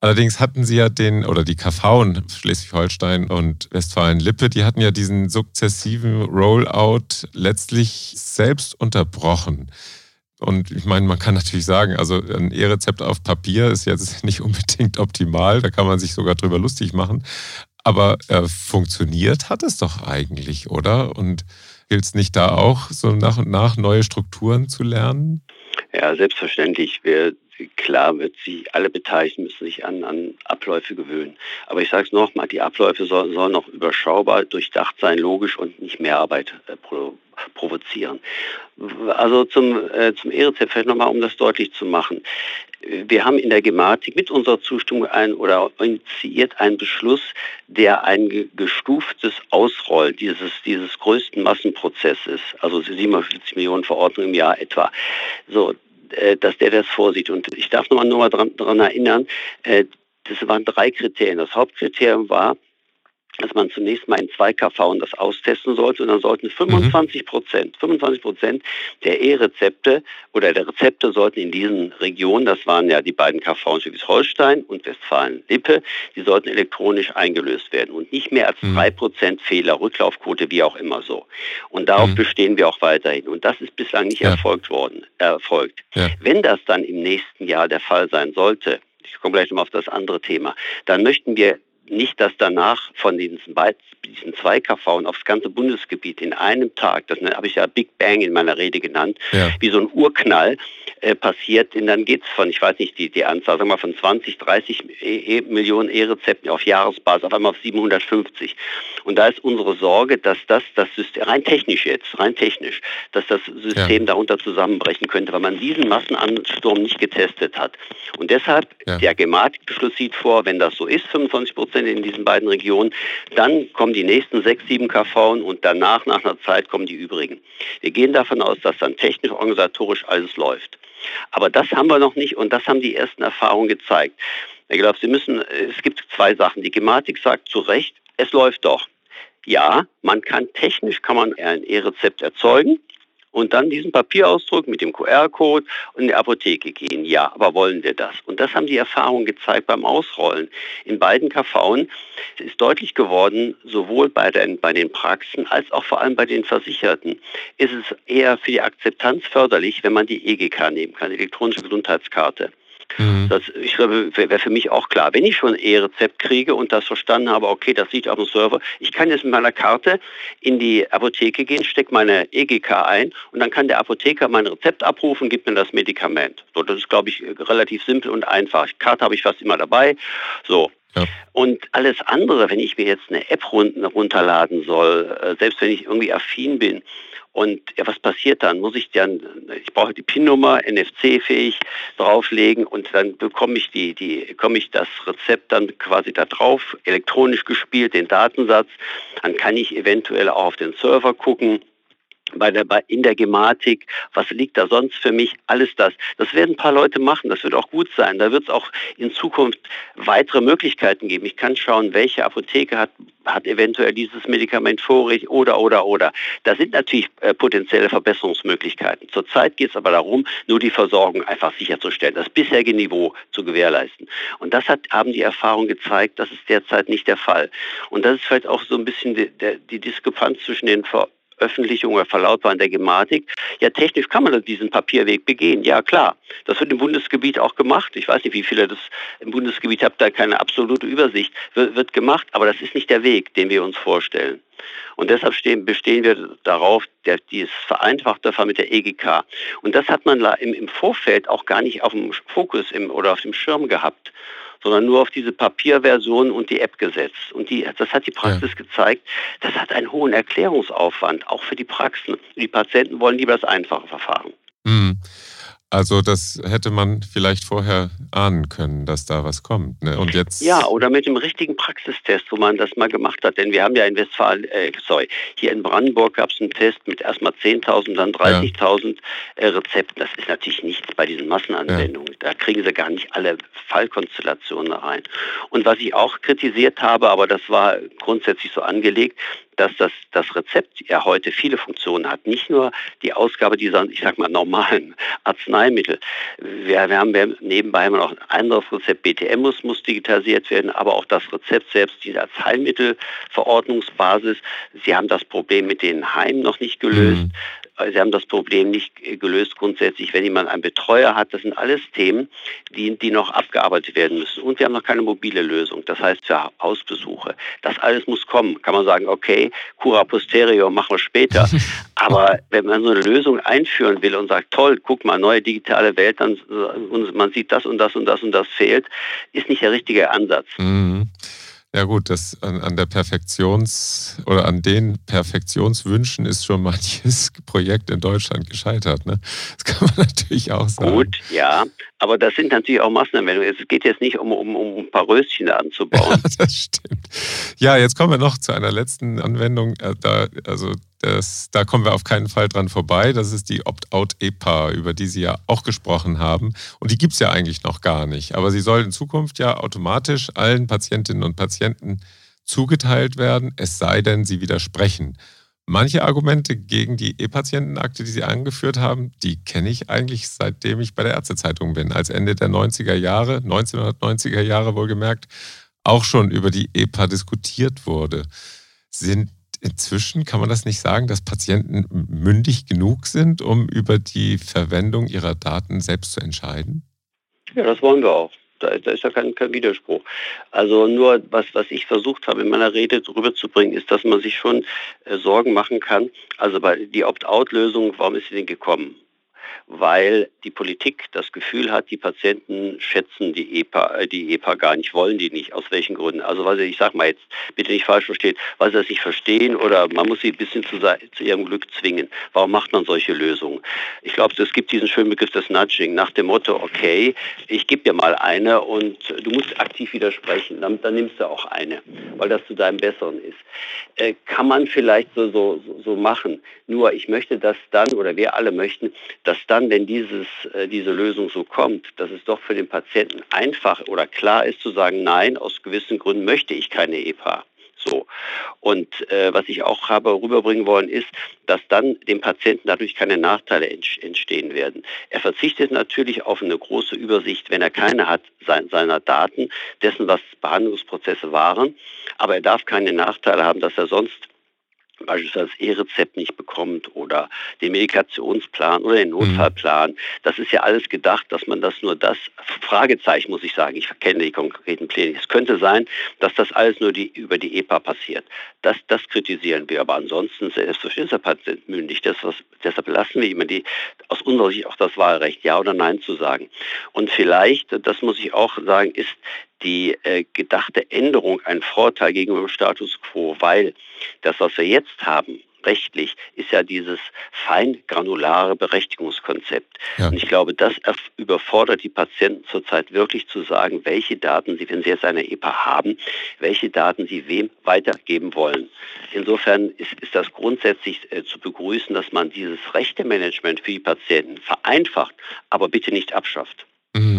Allerdings hatten sie ja den, oder die KV Schleswig-Holstein und Westfalen-Lippe, die hatten ja diesen sukzessiven Rollout letztlich selbst unterbrochen. Und ich meine, man kann natürlich sagen, also ein E-Rezept auf Papier ist jetzt nicht unbedingt optimal, da kann man sich sogar drüber lustig machen. Aber äh, funktioniert hat es doch eigentlich, oder? Und gilt es nicht da auch, so nach und nach neue Strukturen zu lernen? Ja, selbstverständlich. Wir klar wird sie, alle Beteiligten müssen sich an, an Abläufe gewöhnen. Aber ich sage es nochmal, die Abläufe sollen, noch überschaubar, durchdacht sein, logisch und nicht mehr Arbeit äh, pro, provozieren. Also zum, äh, zum E-Rezept vielleicht nochmal, um das deutlich zu machen. Wir haben in der Gematik mit unserer Zustimmung ein oder initiiert einen Beschluss, der ein gestuftes Ausrollen dieses, dieses größten Massenprozesses, also 47 Millionen Verordnungen im Jahr etwa, so, dass der das vorsieht. Und ich darf nochmal nur daran erinnern, äh, Das waren drei Kriterien. Das Hauptkriterium war, dass man zunächst mal in zwei KV das austesten sollte und dann sollten 25 Prozent, 25 Prozent der E-Rezepte oder der Rezepte sollten in diesen Regionen, das waren ja die beiden KV in Schleswig-Holstein und Westfalen-Lippe, die sollten elektronisch eingelöst werden und nicht mehr als mhm. drei Prozent Fehler, Rücklaufquote, wie auch immer so. Und darauf mhm. bestehen wir auch weiterhin. Und das ist bislang nicht ja. erfolgt worden, erfolgt. Ja. Wenn das dann im nächsten Jahr der Fall sein sollte, ich komme gleich nochmal auf das andere Thema, dann möchten wir nicht, dass danach von diesen, diesen zwei KV aufs ganze Bundesgebiet in einem Tag, das habe ich ja Big Bang in meiner Rede genannt, ja. wie so ein Urknall äh, passiert. Und dann geht es von, ich weiß nicht, die, die Anzahl, sagen wir mal von 20, 30 e e Millionen E-Rezepten auf Jahresbasis auf einmal auf 750. Und da ist unsere Sorge, dass das, das System, rein technisch jetzt, rein technisch, dass das System ja. darunter zusammenbrechen könnte, weil man diesen Massenansturm nicht getestet hat. Und deshalb, ja. der Gematikbeschluss sieht vor, wenn das so ist, 25 Prozent, Prozent in diesen beiden Regionen. Dann kommen die nächsten sechs, sieben KV und danach, nach einer Zeit, kommen die übrigen. Wir gehen davon aus, dass dann technisch, organisatorisch alles läuft. Aber das haben wir noch nicht und das haben die ersten Erfahrungen gezeigt. Ich glaube, Sie müssen, es gibt zwei Sachen. Die Gematik sagt zu Recht, es läuft doch. Ja, man kann technisch kann man ein E-Rezept erzeugen und dann diesen Papierausdruck mit dem QR-Code in die Apotheke gehen. Ja, aber wollen wir das? Und das haben die Erfahrungen gezeigt beim Ausrollen. In beiden KVen ist deutlich geworden, sowohl bei den, bei den Praxen als auch vor allem bei den Versicherten, ist es eher für die Akzeptanz förderlich, wenn man die EGK nehmen kann, elektronische Gesundheitskarte. Mhm. Das, wäre für mich auch klar. Wenn ich schon ein E-Rezept kriege und das verstanden habe, okay, das liegt auf dem Server, ich kann jetzt mit meiner Karte in die Apotheke gehen, stecke meine EGK ein und dann kann der Apotheker mein Rezept abrufen, gibt mir das Medikament. So, das ist, glaube ich, relativ simpel und einfach. Karte habe ich fast immer dabei. So, ja. Und alles andere, wenn ich mir jetzt eine App runterladen soll, äh, selbst wenn ich irgendwie affin bin, und ja, was passiert dann? Muss ich dann, ich brauche die PIN-Nummer, NFC-fähig drauflegen und dann bekomme ich die, die, bekomme ich das Rezept dann quasi da drauf, elektronisch gespielt, den Datensatz. Dann kann ich eventuell auch auf den Server gucken bei der, bei, in der Gematik, was liegt da sonst für mich, alles das. Das werden ein paar Leute machen, das wird auch gut sein. Da wird es auch in Zukunft weitere Möglichkeiten geben. Ich kann schauen, welche Apotheke hat, hat eventuell dieses Medikament vorrätig oder, oder, oder. Da sind natürlich äh, potenzielle Verbesserungsmöglichkeiten. Zurzeit geht es aber darum, nur die Versorgung einfach sicherzustellen, das bisherige Niveau zu gewährleisten. Und das hat, haben die Erfahrungen gezeigt, das ist derzeit nicht der Fall. Und das ist vielleicht auch so ein bisschen die, die Diskrepanz zwischen den Ver Veröffentlichung oder Verlautbaren der Gematik. Ja, technisch kann man diesen Papierweg begehen. Ja, klar. Das wird im Bundesgebiet auch gemacht. Ich weiß nicht, wie viele das im Bundesgebiet habt, da keine absolute Übersicht. Wird, gemacht, aber das ist nicht der Weg, den wir uns vorstellen. Und deshalb stehen, bestehen wir darauf, der, dieses vereinfachte Fall mit der EGK. Und das hat man im, im Vorfeld auch gar nicht auf dem Fokus im, oder auf dem Schirm gehabt sondern nur auf diese Papierversion und die App gesetzt. Und die, das hat die Praxis ja. gezeigt, das hat einen hohen Erklärungsaufwand, auch für die Praxen. Die Patienten wollen lieber das einfache Verfahren. Mhm. Also das hätte man vielleicht vorher ahnen können, dass da was kommt. Ne? Und jetzt ja, oder mit dem richtigen Praxistest, wo man das mal gemacht hat. Denn wir haben ja in Westfalen, äh, sorry, hier in Brandenburg gab es einen Test mit erstmal 10.000, dann 30.000 ja. äh, Rezepten. Das ist natürlich nichts bei diesen Massenanwendungen. Ja. Da kriegen sie gar nicht alle Fallkonstellationen rein. Und was ich auch kritisiert habe, aber das war grundsätzlich so angelegt, dass das, das Rezept ja heute viele Funktionen hat. Nicht nur die Ausgabe dieser, ich sag mal, normalen Arzneimittel. Wir, wir haben nebenbei immer noch ein anderes Rezept, BTM muss, muss digitalisiert werden, aber auch das Rezept selbst, diese Arzneimittelverordnungsbasis. Sie haben das Problem mit den Heimen noch nicht gelöst. Mhm. Sie haben das Problem nicht gelöst grundsätzlich, wenn jemand einen Betreuer hat. Das sind alles Themen, die, die noch abgearbeitet werden müssen. Und wir haben noch keine mobile Lösung. Das heißt für Hausbesuche. Das alles muss kommen. Kann man sagen, okay, cura posterior machen wir später. Aber wenn man so eine Lösung einführen will und sagt, toll, guck mal, neue digitale Welt, dann und man sieht das und das und das und das fehlt, ist nicht der richtige Ansatz. Mhm. Ja gut, das an, an, der Perfektions- oder an den Perfektionswünschen ist schon manches Projekt in Deutschland gescheitert. Ne? Das kann man natürlich auch sagen. Gut, ja, aber das sind natürlich auch Massenanwendungen. Es geht jetzt nicht um, um, um ein paar Röschen anzubauen. das stimmt. Ja, jetzt kommen wir noch zu einer letzten Anwendung. Äh, da, also Das, da kommen wir auf keinen Fall dran vorbei. Das ist die Opt-out-EPA, über die Sie ja auch gesprochen haben. Und die gibt es ja eigentlich noch gar nicht. Aber sie soll in Zukunft ja automatisch allen Patientinnen und Patienten zugeteilt werden, es sei denn, sie widersprechen. Manche Argumente gegen die E-Patientenakte, die Sie angeführt haben, die kenne ich eigentlich seitdem ich bei der Ärztezeitung bin. Als Ende der 90er Jahre, 1990er Jahre wohlgemerkt, auch schon über die EPA diskutiert wurde. Sind inzwischen, kann man das nicht sagen, dass Patienten mündig genug sind, um über die Verwendung ihrer Daten selbst zu entscheiden? Ja, das wollen wir auch. Da, da ist ja kein, kein, Widerspruch. Also nur, was, was ich versucht habe in meiner Rede rüberzubringen, ist, dass man sich schon äh, Sorgen machen kann. Also bei die Opt-out-Lösung, warum ist sie denn gekommen? Weil die Politik das Gefühl hat, die Patienten schätzen die EPA, äh, die EPA gar nicht, wollen die nicht. Aus welchen Gründen? Also sie, ich sage mal jetzt, bitte nicht falsch verstehen, weil sie das nicht verstehen oder man muss sie ein bisschen zu, zu ihrem Glück zwingen. Warum macht man solche Lösungen? Ich glaube, es gibt diesen schönen Begriff des Nudging nach dem Motto, okay, ich gebe dir mal eine und du musst aktiv widersprechen, dann, dann nimmst du auch eine, weil das zu deinem Besseren ist. Äh, kann man vielleicht so, so, so machen. Nur ich möchte, dass dann, oder wir alle möchten, dass dann, wenn dieses, äh, diese Lösung so kommt, dass es doch für den Patienten einfach oder klar ist zu sagen, nein, aus gewissen Gründen möchte ich keine EPA. So. Und äh, was ich auch habe rüberbringen wollen, ist, dass dann dem Patienten dadurch keine Nachteile entstehen werden. Er verzichtet natürlich auf eine große Übersicht, wenn er keine hat, sein, seiner Daten, dessen, was Behandlungsprozesse waren. Aber er darf keine Nachteile haben, dass er sonst beispielsweise das E-Rezept nicht bekommt oder den Medikationsplan oder den mhm. Notfallplan. Das ist ja alles gedacht, dass man das nur das, Fragezeichen muss ich sagen, ich kenne die konkreten Pläne. Es könnte sein, dass das alles nur die, über die EPA passiert. Das, das kritisieren wir, aber ansonsten selbstverständlich ist der Patient mündig. Das, was, deshalb lassen wir immer die, aus unserer Sicht auch das Wahlrecht, Ja oder Nein zu sagen. Und vielleicht, das muss ich auch sagen, ist die äh, gedachte Änderung ein Vorteil gegenüber dem Status quo, weil das, was wir jetzt haben, rechtlich, ist ja dieses feingranulare Berechtigungskonzept. Ja. Und ich glaube, das überfordert die Patienten zurzeit wirklich zu sagen, welche Daten sie, wenn sie jetzt eine EPA haben, welche Daten sie wem weitergeben wollen. Insofern ist, ist das grundsätzlich äh, zu begrüßen, dass man dieses Rechtemanagement für die Patienten vereinfacht, aber bitte nicht abschafft. Mhm.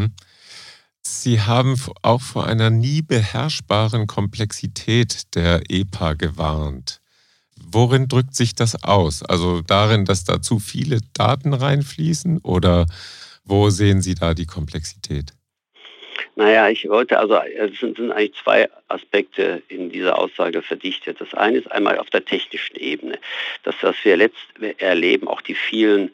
Sie haben auch vor einer nie beherrschbaren Komplexität der EPA gewarnt. Worin drückt sich das aus? Also darin, dass da zu viele Daten reinfließen oder wo sehen Sie da die Komplexität? Naja, ich wollte also, es sind, sind, eigentlich zwei Aspekte in dieser Aussage verdichtet. Das eine ist einmal auf der technischen Ebene. Das, was wir letzt erleben, auch die vielen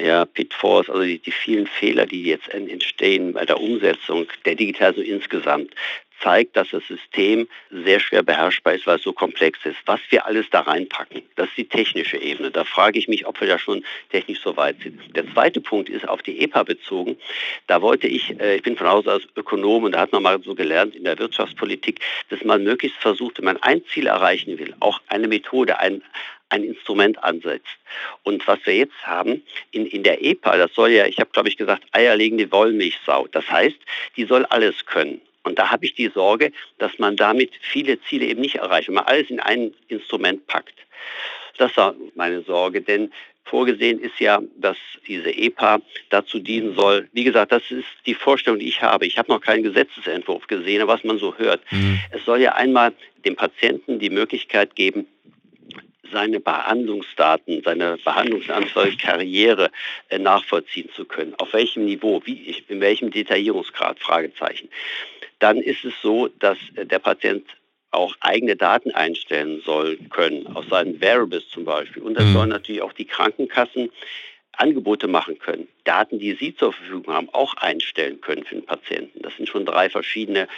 ja, Pitfalls, also die, die, vielen Fehler, die jetzt entstehen bei der Umsetzung der Digitalisierung insgesamt, zeigt, dass das System sehr schwer beherrschbar ist, weil es so komplex ist. Was wir alles da reinpacken, das ist die technische Ebene. Da frage ich mich, ob wir da schon technisch so weit sind. Der zweite Punkt ist auf die EPA bezogen. Da wollte ich, äh, ich bin von Hause aus Ökonom und da hat man mal so gelernt in der Wirtschaftspolitik, dass man möglichst versucht, wenn man ein Ziel erreichen will, auch eine Methode, ein, ein Instrument ansetzt. Und was wir jetzt haben in, in der EPA, das soll ja, ich habe glaube ich gesagt, eierlegende Wollmilchsau. Das heißt, die soll alles können. Und da habe ich die Sorge, dass man damit viele Ziele eben nicht erreicht, wenn man alles in ein Instrument packt. Das war meine Sorge, denn vorgesehen ist ja, dass diese EPA dazu dienen soll. Wie gesagt, das ist die Vorstellung, die ich habe. Ich habe noch keinen Gesetzesentwurf gesehen, was man so hört. Mhm. Es soll ja einmal dem Patienten die Möglichkeit geben, seine Behandlungsdaten, seine Behandlungsanzahl, Karriere äh, nachvollziehen zu können. Auf welchem Niveau, wie, in welchem Detaillierungsgrad, Fragezeichen. Dann ist es so, dass äh, der Patient auch eigene Daten einstellen soll können, aus seinen Variables zum Beispiel. Und dann mhm. sollen natürlich auch die Krankenkassen Angebote machen können, Daten, die sie zur Verfügung haben, auch einstellen können für den Patienten. Das sind schon drei verschiedene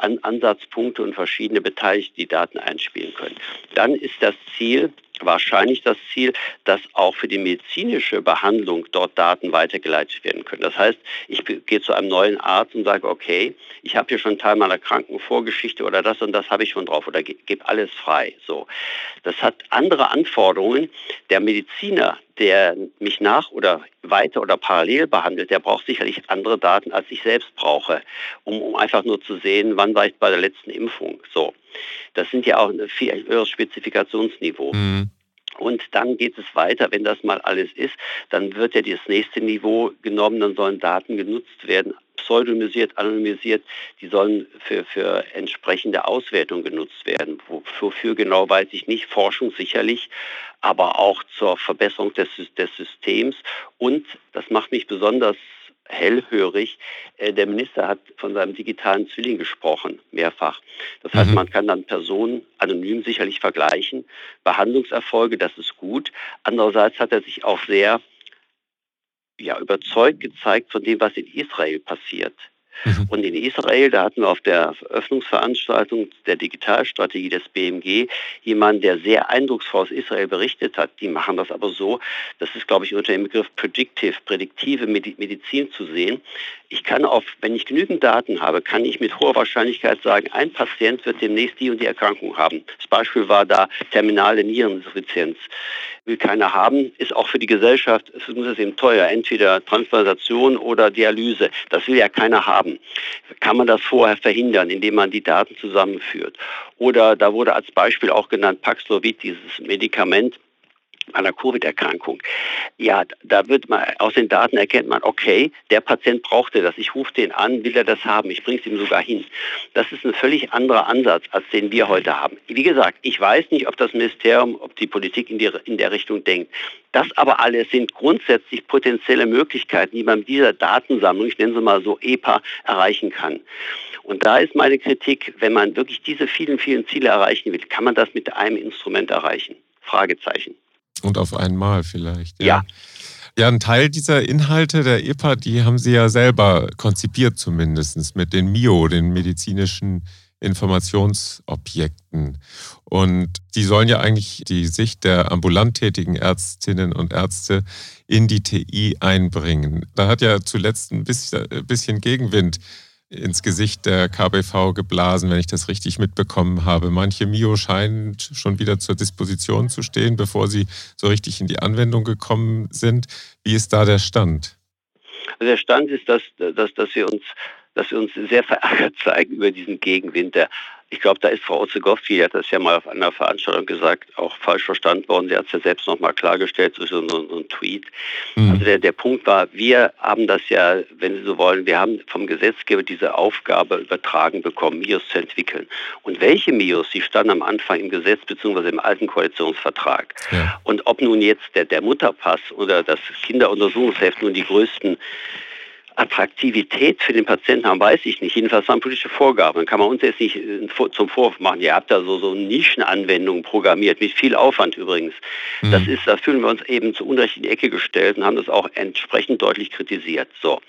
Ansatzpunkte und verschiedene Beteiligte die Daten einspielen können. Dann ist das Ziel, wahrscheinlich das Ziel, dass auch für die medizinische Behandlung dort Daten weitergeleitet werden können. Das heißt, ich gehe zu einem neuen Arzt und sage, okay, ich habe hier schon einen Teil meiner Krankenvorgeschichte oder das und das habe ich schon drauf oder gebe alles frei. So, das hat andere Anforderungen. Der Mediziner, der mich nach oder weiter oder parallel behandelt, der braucht sicherlich andere Daten, als ich selbst brauche, um, um einfach nur zu sehen, wann war ich bei der letzten Impfung. So. Das sind ja auch ein viel höheres Spezifikationsniveau. Mhm. Und dann geht es weiter, wenn das mal alles ist, dann wird ja das nächste Niveau genommen, dann sollen Daten genutzt werden, pseudonymisiert, anonymisiert, die sollen für, für entsprechende Auswertung genutzt werden. Wofür genau weiß ich nicht, Forschung sicherlich, aber auch zur Verbesserung des, des Systems. Und das macht mich besonders hellhörig. Äh, der Minister hat von seinem digitalen Zwilling gesprochen, mehrfach. Das heißt, mhm. man kann dann Personen anonym sicherlich vergleichen. Behandlungserfolge, das ist gut. Andererseits hat er sich auch sehr ja, überzeugt gezeigt von dem, was in Israel passiert. Mhm. Und in Israel, da hatten wir auf der Öffnungsveranstaltung der Digitalstrategie des BMG jemanden, der sehr eindrucksvoll aus Israel berichtet hat. Die machen das aber so, das ist, glaube ich, unter dem Begriff Predictive, prädiktive Medizin zu sehen. Ich kann auf, wenn ich genügend Daten habe, kann ich mit hoher Wahrscheinlichkeit sagen, ein Patient wird demnächst die und die Erkrankung haben. Das Beispiel war da terminale Niereninsuffizienz. Will keiner haben, ist auch für die Gesellschaft, es ist eben teuer, entweder Transplantation oder Dialyse. Das will ja keiner haben haben. Kann man das vorher verhindern, indem man die Daten zusammenführt? Oder da wurde als Beispiel auch genannt Paxlovid, dieses Medikament, einer Covid-Erkrankung. Ja, da wird man aus den Daten erkennt man, okay, der Patient brauchte das. Ich rufe den an, will er das haben. Ich bringe es ihm sogar hin. Das ist ein völlig anderer Ansatz, als den wir heute haben. Wie gesagt, ich weiß nicht, ob das Ministerium, ob die Politik in, die, in der Richtung denkt. Das aber alles sind grundsätzlich potenzielle Möglichkeiten, die man mit dieser Datensammlung, ich nenne sie mal so EPA, erreichen kann. Und da ist meine Kritik, wenn man wirklich diese vielen, vielen Ziele erreichen will, kann man das mit einem Instrument erreichen? Fragezeichen. Und auf einmal vielleicht. Ja. ja. Ja, ein Teil dieser Inhalte der EPA, die haben Sie ja selber konzipiert zumindest mit den MIO, den medizinischen Informationsobjekten. Und die sollen ja eigentlich die Sicht der ambulant tätigen Ärztinnen und Ärzte in die TI einbringen. Da hat ja zuletzt ein bisschen Gegenwind ins Gesicht der KBV geblasen, wenn ich das richtig mitbekommen habe. Manche Mio scheinen schon wieder zur Disposition zu stehen, bevor sie so richtig in die Anwendung gekommen sind. Wie ist da der Stand? Also der Stand ist, dass, dass, dass, wir uns, dass wir uns sehr verärgert zeigen über diesen Gegenwind der ich glaube, da ist Frau Ozegowski, die hat das ja mal auf einer Veranstaltung gesagt, auch falsch verstanden worden. Sie hat es ja selbst nochmal klargestellt durch so, so, so einen Tweet. Mhm. Also der, der Punkt war, wir haben das ja, wenn Sie so wollen, wir haben vom Gesetzgeber diese Aufgabe übertragen bekommen, MIOS zu entwickeln. Und welche MIOS, die standen am Anfang im Gesetz bzw. im alten Koalitionsvertrag. Ja. Und ob nun jetzt der, der Mutterpass oder das Kinderuntersuchungsheft nun die größten Attraktivität für den Patienten haben, weiß ich nicht. Jedenfalls waren politische Vorgaben. Dann kann man uns jetzt nicht äh, zum Vorwurf machen, ihr habt da so, so Nischenanwendungen programmiert, mit viel Aufwand übrigens. Mhm. Das ist, da fühlen wir uns eben zu Unrecht in die Ecke gestellt und haben das auch entsprechend deutlich kritisiert. So.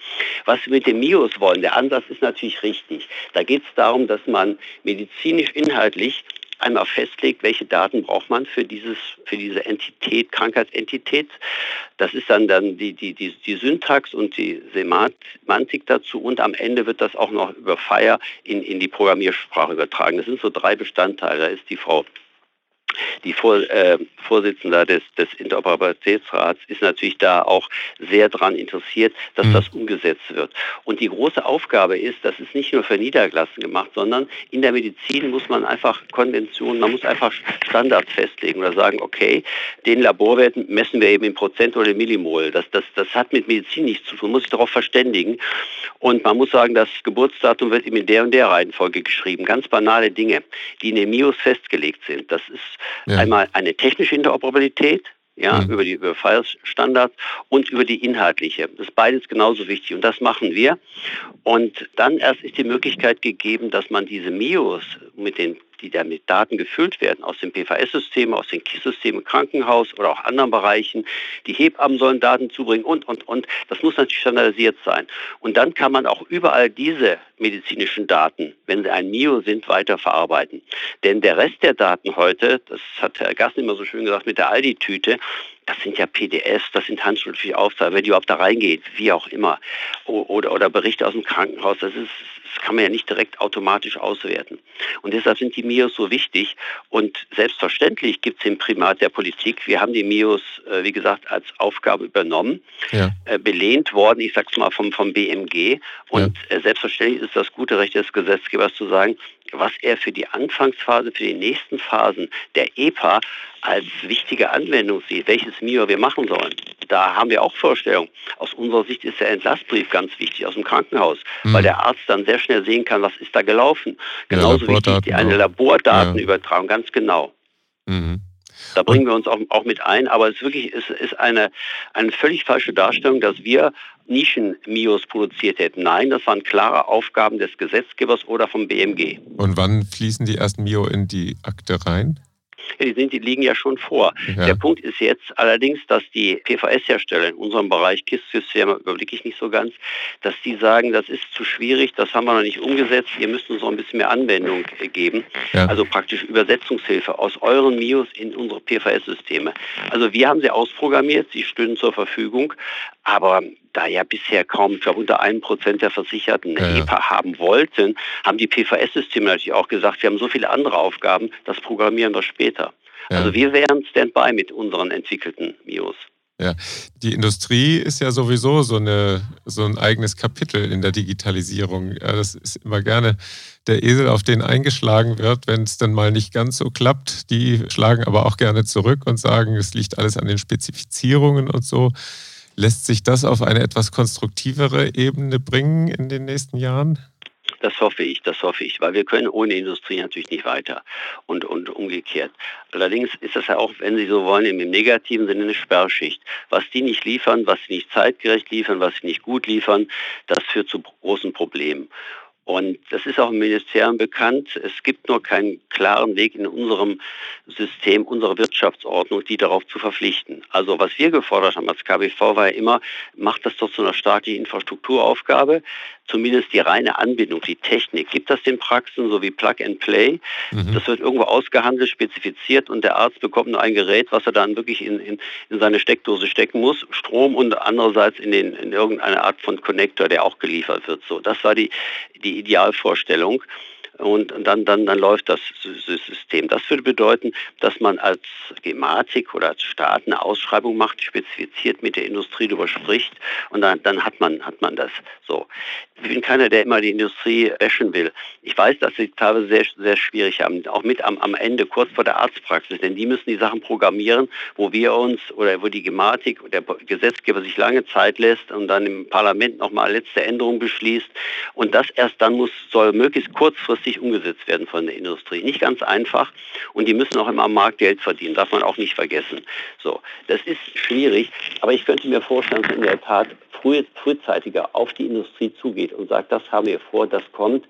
Was wir mit dem MIOS wollen, der Ansatz ist natürlich richtig. Da geht es darum, dass man medizinisch inhaltlich einmal festlegt, welche Daten braucht man für, dieses, für diese Entität, Krankheitsentität. Das ist dann, dann die, die, die, die Syntax und die Semantik dazu und am Ende wird das auch noch über Fire in, in die Programmiersprache übertragen. Das sind so drei Bestandteile. Da ist die Frau die Vor, äh, Vorsitzende des, des Interoperabilitätsrats ist natürlich da auch sehr daran interessiert, dass mhm. das umgesetzt wird. Und die große Aufgabe ist, das ist nicht nur für Niedergelassen gemacht, sondern in der Medizin muss man einfach Konventionen, man muss einfach Standards festlegen oder sagen, okay, den Laborwerten messen wir eben in Prozent oder in Millimol. Das, das, das hat mit Medizin nichts zu tun, man muss sich darauf verständigen. Und man muss sagen, das Geburtsdatum wird eben in der und der Reihenfolge geschrieben. Ganz banale Dinge, die in den MIOS festgelegt sind. Das ist ja. Einmal eine technische Interoperabilität, ja, mhm. über die über File-Standards und über die inhaltliche. Das ist beides genauso wichtig und das machen wir. Und dann erst ist die Möglichkeit gegeben, dass man diese MIOs mit den die dann mit Daten gefüllt werden aus dem PVS-System, aus den KISS-Systemen Krankenhaus oder auch anderen Bereichen. Die Hebammen sollen Daten zubringen und, und, und. Das muss natürlich standardisiert sein. Und dann kann man auch überall diese medizinischen Daten, wenn sie ein MIO sind, weiterverarbeiten. Denn der Rest der Daten heute, das hat Herr Gassen immer so schön gesagt, mit der Aldi-Tüte, das sind ja PDFs, das sind handschriftliche Aufzeichnungen, wenn die überhaupt da reingeht, wie auch immer. Oder, oder Berichte aus dem Krankenhaus, das ist das kann man ja nicht direkt automatisch auswerten. Und deshalb sind die MIOs so wichtig. Und selbstverständlich gibt es den Primat der Politik. Wir haben die MIOs, äh, wie gesagt, als Aufgabe übernommen, ja. äh, belehnt worden, ich sage es mal vom, vom BMG. Und ja. äh, selbstverständlich ist das gute Recht des Gesetzgebers zu sagen, was er für die Anfangsphase, für die nächsten Phasen der EPA als wichtige Anwendung sieht, welches MIO wir machen sollen. Da haben wir auch Vorstellungen. Aus unserer Sicht ist der Entlassbrief ganz wichtig aus dem Krankenhaus, mhm. weil der Arzt dann sehr schnell sehen kann, was ist da gelaufen. Genauso ja, wichtig die eine Labordatenübertragung, ja. ganz genau. Mhm. Da bringen wir uns auch, auch mit ein, aber es ist wirklich es ist eine, eine völlig falsche Darstellung, dass wir Nischen-MIOs produziert hätten. Nein, das waren klare Aufgaben des Gesetzgebers oder vom BMG. Und wann fließen die ersten MIO in die Akte rein? Ja, die, sind, die liegen ja schon vor. Ja. Der Punkt ist jetzt allerdings, dass die PVS-Hersteller in unserem Bereich, KISS-Systeme überblicke ich nicht so ganz, dass die sagen, das ist zu schwierig, das haben wir noch nicht umgesetzt, ihr müsst uns noch ein bisschen mehr Anwendung äh, geben. Ja. Also praktisch Übersetzungshilfe aus euren MIOS in unsere PVS-Systeme. Also wir haben sie ausprogrammiert, sie stünden zur Verfügung, aber da ja bisher kaum, ich glaube unter einem Prozent der Versicherten eine ja, EPA haben wollten, haben die PVS-Systeme natürlich auch gesagt, wir haben so viele andere Aufgaben, das programmieren wir später. Ja. Also wir wären Standby mit unseren entwickelten MIOS. Ja, die Industrie ist ja sowieso so, eine, so ein eigenes Kapitel in der Digitalisierung. Ja, das ist immer gerne der Esel, auf den eingeschlagen wird, wenn es dann mal nicht ganz so klappt. Die schlagen aber auch gerne zurück und sagen, es liegt alles an den Spezifizierungen und so. Lässt sich das auf eine etwas konstruktivere Ebene bringen in den nächsten Jahren? Das hoffe ich, das hoffe ich, weil wir können ohne Industrie natürlich nicht weiter und, und umgekehrt. Allerdings ist das ja auch, wenn Sie so wollen, im negativen Sinne eine Sperrschicht. Was die nicht liefern, was sie nicht zeitgerecht liefern, was sie nicht gut liefern, das führt zu großen Problemen. Und das ist auch im Ministerium bekannt. Es gibt nur keinen klaren Weg in unserem System, unserer Wirtschaftsordnung, die darauf zu verpflichten. Also was wir gefordert haben als KBV war ja immer, macht das doch zu einer staatlichen Infrastrukturaufgabe zumindest die reine Anbindung, die Technik. Gibt das den Praxen so wie Plug and Play? Mhm. Das wird irgendwo ausgehandelt, spezifiziert und der Arzt bekommt nur ein Gerät, was er dann wirklich in, in, in seine Steckdose stecken muss, Strom und andererseits in, den, in irgendeine Art von Connector, der auch geliefert wird. So, das war die, die Idealvorstellung und dann, dann, dann läuft das System. Das würde bedeuten, dass man als Gematik oder als Staat eine Ausschreibung macht, spezifiziert mit der Industrie darüber spricht und dann, dann hat, man, hat man das so. Ich bin keiner, der immer die Industrie bashen will. Ich weiß, dass sie teilweise sehr, sehr schwierig haben, auch mit am, am Ende, kurz vor der Arztpraxis, denn die müssen die Sachen programmieren, wo wir uns oder wo die Gematik, der Gesetzgeber sich lange Zeit lässt und dann im Parlament nochmal letzte Änderungen beschließt und das erst dann muss, soll möglichst kurzfristig richtig umgesetzt werden von der Industrie. Nicht ganz einfach und die müssen auch immer am Markt Geld verdienen, darf man auch nicht vergessen. So, das ist schwierig, aber ich könnte mir vorstellen, dass in der Tat früh, frühzeitiger auf die Industrie zugeht und sagt, das haben wir vor, das kommt,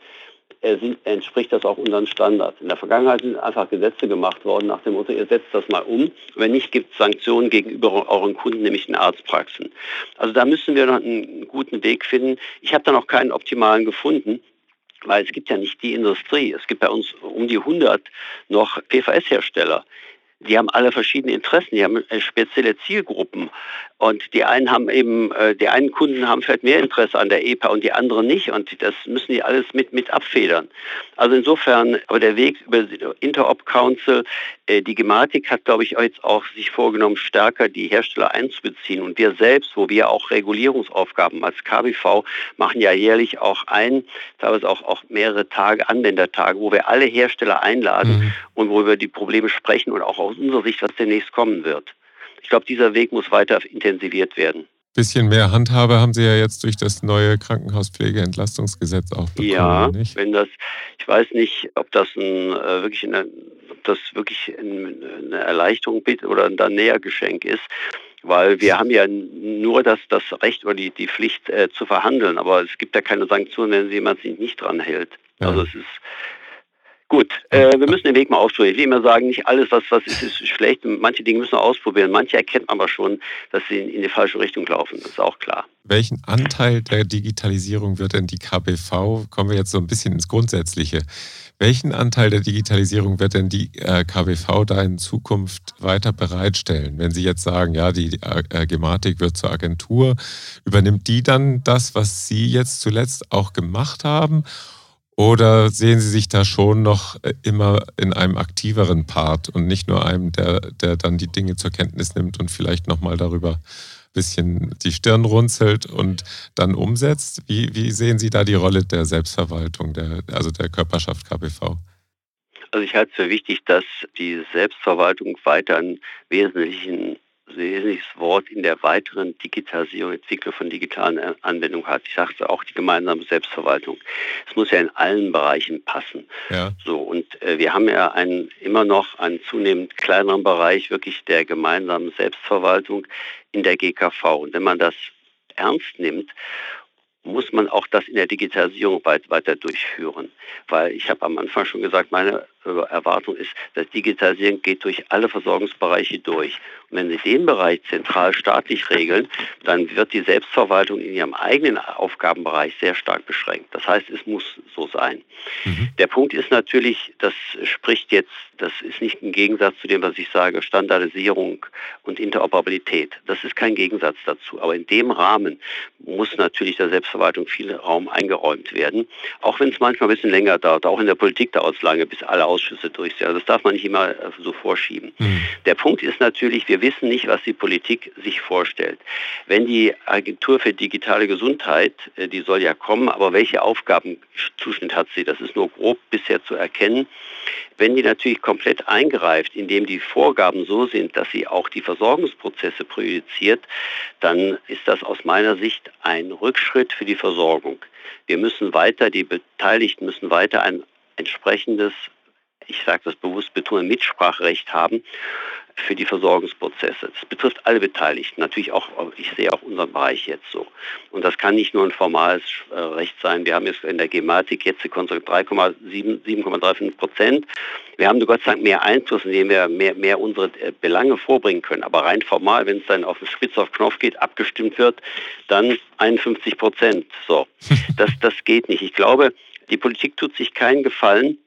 entspricht das auch unseren Standards. In der Vergangenheit sind einfach Gesetze gemacht worden nach dem Motto, ihr setzt das mal um. Wenn nicht, gibt es Sanktionen gegenüber euren Kunden, nämlich den Arztpraxen. Also da müssen wir noch einen guten Weg finden. Ich habe da noch keinen optimalen gefunden weil es gibt ja nicht die Industrie. Es gibt bei uns um die 100 noch PVS-Hersteller. Die haben alle verschiedene Interessen, die haben äh, spezielle Zielgruppen. Und die einen haben eben, äh, die einen Kunden haben vielleicht mehr Interesse an der EPA und die anderen nicht. Und das müssen die alles mit, mit abfedern. Also insofern, aber der Weg über Interop Council, äh, die Gematik hat, glaube ich, jetzt auch sich vorgenommen, stärker die Hersteller einzubeziehen. Und wir selbst, wo wir auch Regulierungsaufgaben als KBV machen ja jährlich auch ein, teilweise auch, auch mehrere Tage, Anwendertage, wo wir alle Hersteller einladen mhm. und wo wir über die Probleme sprechen und auch aus unserer Sicht, was demnächst kommen wird. Ich glaube, dieser Weg muss weiter intensiviert werden. Bisschen mehr Handhabe haben Sie ja jetzt durch das neue Krankenhauspflegeentlastungsgesetz auch bekommen. Ja, nicht? wenn das, ich weiß nicht, ob das ein, äh, wirklich eine, ob das wirklich eine Erleichterung oder ein Nähergeschenk ist weil wir haben ja nur das, das Recht oder die, die Pflicht äh, zu verhandeln, aber es gibt ja keine Sanktionen, wenn jemand sich nicht dran hält. Ja. Also es ist Gut, äh, wir müssen den Weg mal ausprobieren. Ich will immer sagen, nicht alles, was, was ist, ist schlecht. Manche Dinge müssen wir ausprobieren. Manche erkennt man aber schon, dass sie in, in, die falsche Richtung laufen. Das ist auch klar. Welchen Anteil der Digitalisierung wird denn die KBV, kommen wir jetzt so ein bisschen ins Grundsätzliche, welchen Anteil der Digitalisierung wird denn die äh, KBV da in Zukunft weiter bereitstellen? Wenn Sie jetzt sagen, ja, die äh, Gematik wird zur Agentur, übernimmt die dann das, was Sie jetzt zuletzt auch gemacht haben? Oder sehen Sie sich da schon noch äh, immer in einem aktiveren Part und nicht nur einem, der, der dann die Dinge zur Kenntnis nimmt und vielleicht nochmal darüber bisschen die Stirn runzelt und dann umsetzt. Wie, wie sehen Sie da die Rolle der Selbstverwaltung, der, also der Körperschaft KPV? Also ich halte es für wichtig, dass die Selbstverwaltung weiter einen wesentlichen wesentliches Wort in der weiteren Digitalisierung, Entwicklung von digitalen Anwendungen hat. Ich sagte auch die gemeinsame Selbstverwaltung. Es muss ja in allen Bereichen passen. Ja. So und äh, wir haben ja einen, immer noch einen zunehmend kleineren Bereich wirklich der gemeinsamen Selbstverwaltung in der GKV. Und wenn man das ernst nimmt muss man auch das in der Digitalisierung weiter durchführen. Weil ich habe am Anfang schon gesagt, meine Erwartung ist, dass Digitalisierung geht durch alle Versorgungsbereiche durch. Und wenn Sie den Bereich zentral staatlich regeln, dann wird die Selbstverwaltung in ihrem eigenen Aufgabenbereich sehr stark beschränkt. Das heißt, es muss so sein. Mhm. Der Punkt ist natürlich, das spricht jetzt, das ist nicht im Gegensatz zu dem, was ich sage, Standardisierung und Interoperabilität. Das ist kein Gegensatz dazu. Aber in dem Rahmen muss natürlich der Selbstverwaltung viel Raum eingeräumt werden. Auch wenn es manchmal ein bisschen länger dauert, auch in der Politik dauert es lange, bis alle Ausschüsse durch sind. Also das darf man nicht immer äh, so vorschieben. Mhm. Der Punkt ist natürlich, wir wissen nicht, was die Politik sich vorstellt. Wenn die Agentur für digitale Gesundheit, äh, die soll ja kommen, aber welche Aufgabenzuschnitt hat sie? Das ist nur grob bisher zu erkennen. Wenn die natürlich komplett eingreift, indem die Vorgaben so sind, dass sie auch die Versorgungsprozesse präjudiziert, dann ist das aus meiner Sicht ein Rückschritt für die Versorgung. Wir müssen weiter, die Beteiligten müssen weiter ein entsprechendes ich sage das bewusst betonen, Mitspracherecht haben für die Versorgungsprozesse. Das betrifft alle Beteiligten, natürlich auch, ich sehe auch unseren Bereich jetzt so. Und das kann nicht nur ein formales äh, Recht sein. Wir haben jetzt in der Gematik jetzt 3,7,35 Prozent. Wir haben Gott sei Dank mehr Einfluss, indem wir mehr, mehr unsere äh, Belange vorbringen können. Aber rein formal, wenn es dann auf den Spitz auf Knopf geht, abgestimmt wird, dann 51 Prozent. So, das, das geht nicht. Ich glaube, die Politik tut sich keinen Gefallen,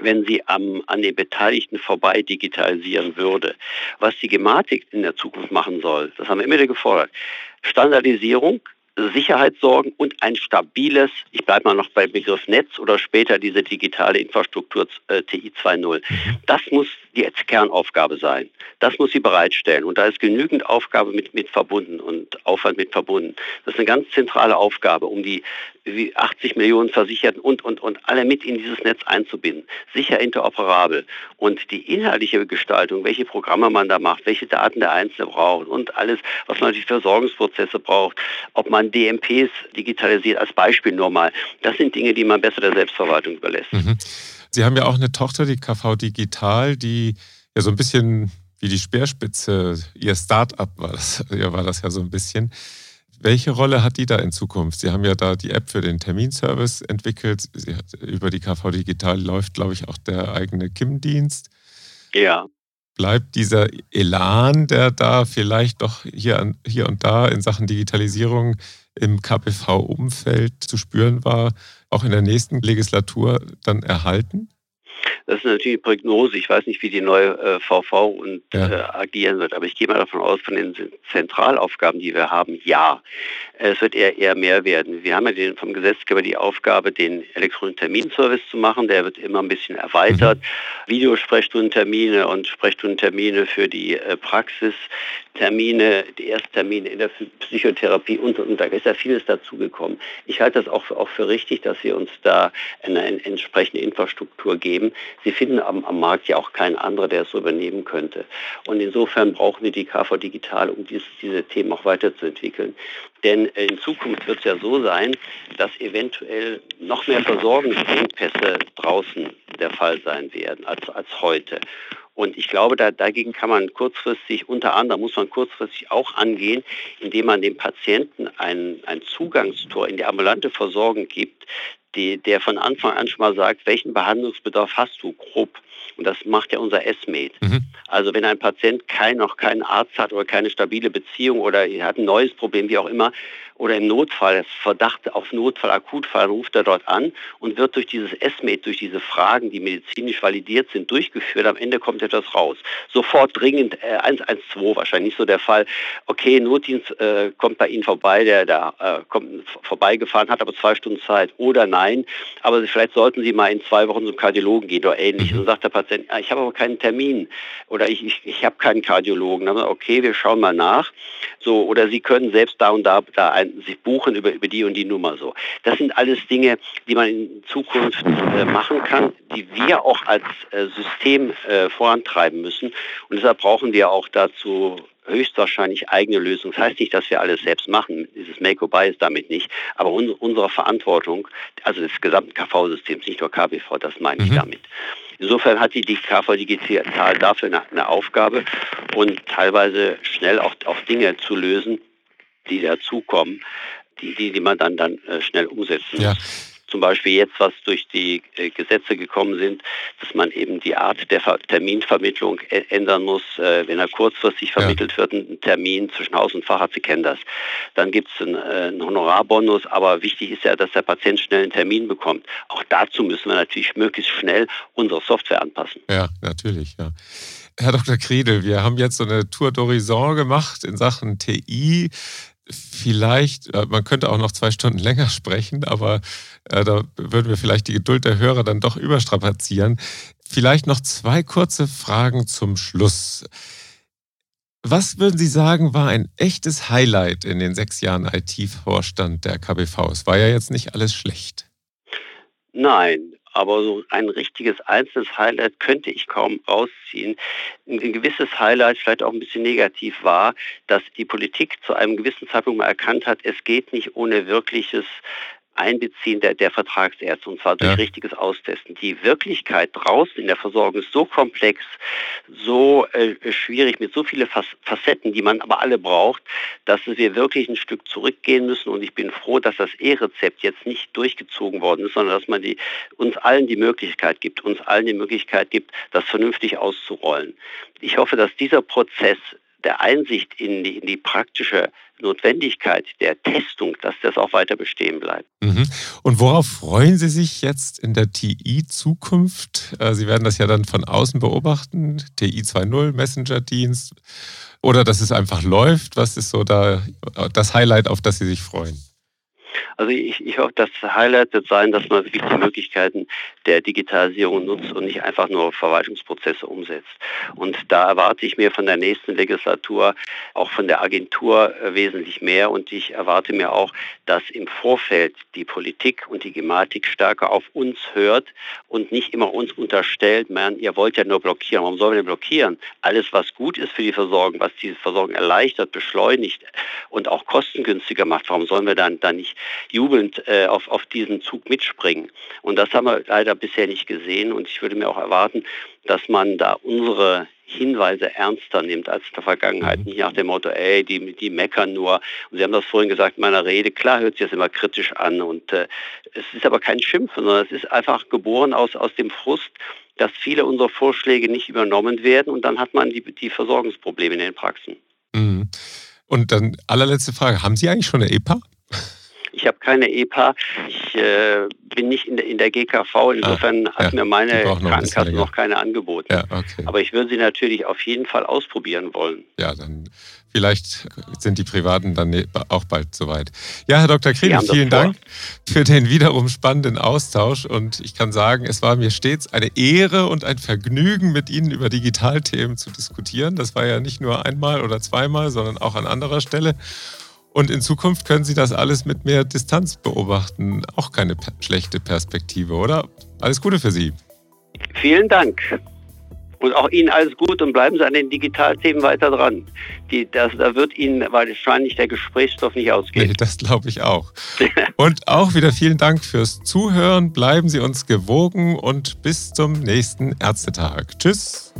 wenn sie am, an den Beteiligten vorbei digitalisieren würde. Was die Gematik in der Zukunft machen soll, das haben wir immer wieder gefordert. Standardisierung, Sicherheit sorgen und ein stabiles, ich bleibe mal noch beim Begriff Netz oder später diese digitale Infrastruktur äh, TI 2.0. Das muss die Kernaufgabe sein. Das muss sie bereitstellen. Und da ist genügend Aufgabe mit, mit verbunden und Aufwand mit verbunden. Das ist eine ganz zentrale Aufgabe, um die 80 Millionen Versicherten und, und, und alle mit in dieses Netz einzubinden. Sicher interoperabel. Und die inhaltliche Gestaltung, welche Programme man da macht, welche Daten der Einzelne braucht und alles, was man für Versorgungsprozesse braucht, ob man DMPs digitalisiert, als Beispiel nur mal. Das sind Dinge, die man besser der Selbstverwaltung überlässt. Mhm. Sie haben ja auch eine Tochter, die KV Digital, die ja so ein bisschen wie die Speerspitze, ihr Start-up war das, ja, war das ja so ein bisschen. Welche Rolle hat die da in Zukunft? Sie haben ja da die App für den Terminservice entwickelt. Hat, über die KV Digital läuft, glaube ich, auch der eigene KIM-Dienst. Ja. Bleibt dieser Elan, der da vielleicht doch hier, hier und da in Sachen Digitalisierung im KPV-Umfeld zu spüren war, auch in der nächsten Legislatur dann erhalten? Das ist natürlich eine Prognose. Ich weiß nicht, wie die neue äh, VV und, ja. äh, agieren wird, aber ich gehe mal davon aus, von den Zentralaufgaben, die wir haben, ja. Es wird eher, eher mehr werden. Wir haben ja den, vom Gesetzgeber die Aufgabe, den elektronischen Terminservice zu machen. Der wird immer ein bisschen erweitert. Mhm. Videosprechstundentermine und Sprechstundentermine für die äh, Praxis. Termine, die Ersttermine in der Psychotherapie und, und da ist ja vieles dazugekommen. Ich halte das auch, auch für richtig, dass wir uns da eine, eine entsprechende Infrastruktur geben. Sie finden am, am, Markt ja auch keinen anderen, der es so übernehmen könnte. Und insofern brauchen wir die KV Digital, um dies, diese Themen auch weiterzuentwickeln. Denn in Zukunft wird es ja so sein, dass eventuell noch mehr Versorgungsengpässe draußen der Fall sein werden als, als heute. Und ich glaube, da, dagegen kann man kurzfristig, unter anderem muss man kurzfristig auch angehen, indem man dem Patienten ein, ein Zugangstor in die ambulante Versorgung gibt, die, der von Anfang an schon mal sagt, welchen Behandlungsbedarf hast du grob. Und das macht ja unser S-Med. Mhm. Also wenn ein Patient kein, noch keinen Arzt hat oder keine stabile Beziehung oder hat ein neues Problem, wie auch immer, oder im Notfall, Verdacht auf Notfall, Akutfall, ruft er dort an und wird durch dieses ESMED, durch diese Fragen, die medizinisch validiert sind, durchgeführt. Am Ende kommt etwas raus. Sofort dringend äh, 112 wahrscheinlich so der Fall. Okay, Notdienst äh, kommt bei Ihnen vorbei, der da äh, kommt vorbeigefahren, hat aber zwei Stunden Zeit. Oder nein, aber vielleicht sollten Sie mal in zwei Wochen zum Kardiologen gehen oder ähnlich. Mhm. Und dann sagt der Patient, ah, ich habe aber keinen Termin oder ich, ich, ich habe keinen Kardiologen. Dann okay, wir schauen mal nach. So, oder Sie können selbst da und da, da ein, sich buchen über, über die und die Nummer so. Das sind alles Dinge, die man in Zukunft äh, machen kann, die wir auch als äh, System äh, vorantreiben müssen. Und deshalb brauchen wir auch dazu höchstwahrscheinlich eigene Lösungen. Das heißt nicht, dass wir alles selbst machen. Dieses Make-or-Buy ist damit nicht. Aber un unsere Verantwortung, also des gesamten KV-Systems, nicht nur KBV, das meine ich mhm. damit. Insofern hat die KV Digital dafür eine, eine Aufgabe und teilweise schnell auch, auch Dinge zu lösen, die dazukommen, die, die, die man dann, dann äh, schnell umsetzen muss. Ja zum Beispiel jetzt, was durch die äh, Gesetze gekommen sind, dass man eben die Art der Terminvermittlung ändern muss, äh, wenn er kurzfristig vermittelt ja. wird, ein Termin zwischen Haus und Facharzt, Sie kennen das. Dann gibt es einen, einen Honorarbonus, aber wichtig ist ja, dass der Patient schnell einen Termin bekommt. Auch dazu müssen wir natürlich möglichst schnell unsere Software anpassen. Ja, natürlich, ja. Herr Dr. Kriedel, wir haben jetzt so eine Tour d'Horizon gemacht in Sachen TI. Vielleicht, äh, man könnte auch noch zwei Stunden länger sprechen, aber äh, da würden wir vielleicht die Geduld der Hörer dann doch überstrapazieren. Vielleicht noch zwei kurze Fragen zum Schluss. Was würden Sie sagen, war ein echtes Highlight in den sechs Jahren IT-Vorstand der KBV? Es war ja jetzt nicht alles schlecht. Nein, aber so ein richtiges einzelnes Highlight könnte ich kaum rausziehen. Ein gewisses Highlight, vielleicht auch ein bisschen negativ, war, dass die Politik zu einem gewissen Zeitpunkt mal erkannt hat, es geht nicht ohne wirkliches Einbeziehen der, der Vertragsärzte und zwar durch ja. richtiges Austesten. Die Wirklichkeit draußen in der Versorgung ist so komplex, so äh, schwierig mit so vielen Facetten, die man aber alle braucht, dass wir wirklich ein Stück zurückgehen müssen und ich bin froh, dass das E-Rezept jetzt nicht durchgezogen worden ist, sondern dass man die, uns allen die Möglichkeit gibt, uns allen die Möglichkeit gibt, das vernünftig auszurollen. Ich hoffe, dass dieser Prozess der Einsicht in die, in die praktische Notwendigkeit der Testung, dass das auch weiter bestehen bleibt. Mhm. Und worauf freuen Sie sich jetzt in der TI-Zukunft? Äh, Sie werden das ja dann von außen beobachten, TI 2.0, Messenger-Dienst, oder dass es einfach läuft. Was ist so da das Highlight, auf das Sie sich freuen? Also ich, ich hoffe, das Highlight wird sein, dass man wirklich die Möglichkeiten der Digitalisierung nutzt und nicht einfach nur Verwaltungsprozesse umsetzt. Und da erwarte ich mir von der nächsten Legislatur, auch von der Agentur äh, wesentlich mehr. Und ich erwarte mir auch, dass im Vorfeld die Politik und die Gematik stärker auf uns hört und nicht immer uns unterstellt, man, ihr wollt ja nur blockieren. Warum sollen wir denn blockieren? Alles, was gut ist für die Versorgung, was diese Versorgung erleichtert, beschleunigt und auch kostengünstiger macht, warum sollen wir dann, dann nicht jubelnd äh, auf, auf diesen Zug mitspringen. Und das haben wir leider bisher nicht gesehen. Und ich würde mir auch erwarten, dass man da unsere Hinweise ernster nimmt als in der Vergangenheit. Mhm. Nicht nach dem Motto, ey, die, die meckern nur. Und Sie haben das vorhin gesagt in meiner Rede. Klar hört sich das immer kritisch an. Und äh, es ist aber kein Schimpfen, sondern es ist einfach geboren aus, aus dem Frust, dass viele unserer Vorschläge nicht übernommen werden. Und dann hat man die, die Versorgungsprobleme in den Praxen. Mhm. Und dann allerletzte Frage. Haben Sie eigentlich schon eine EPA? Ich habe keine EPA. Ich äh, bin nicht in der, in der GKV. Insofern ah, hat ja, mir meine Krankenkasse noch keine angeboten. Ja, okay. Aber ich würde sie natürlich auf jeden Fall ausprobieren wollen. Ja, dann vielleicht sind die Privaten dann ne, auch bald soweit. Ja, Herr Dr. Kriegel, vielen Dank für den wiederum spannenden Austausch. Und ich kann sagen, es war mir stets eine Ehre und ein Vergnügen, mit Ihnen über Digitalthemen zu diskutieren. Das war ja nicht nur einmal oder zweimal, sondern auch an anderer Stelle. Und in Zukunft können Sie das alles mit mehr Distanz beobachten. Auch keine schlechte Perspektive, oder? Alles Gute für Sie. Vielen Dank. Und auch Ihnen alles Gute und bleiben Sie an den Digitalthemen weiter dran. Die, das, da wird Ihnen wahrscheinlich der Gesprächsstoff nicht ausgehen. Nee, das glaube ich auch. und auch wieder vielen Dank fürs Zuhören. Bleiben Sie uns gewogen und bis zum nächsten Ärztetag. Tschüss.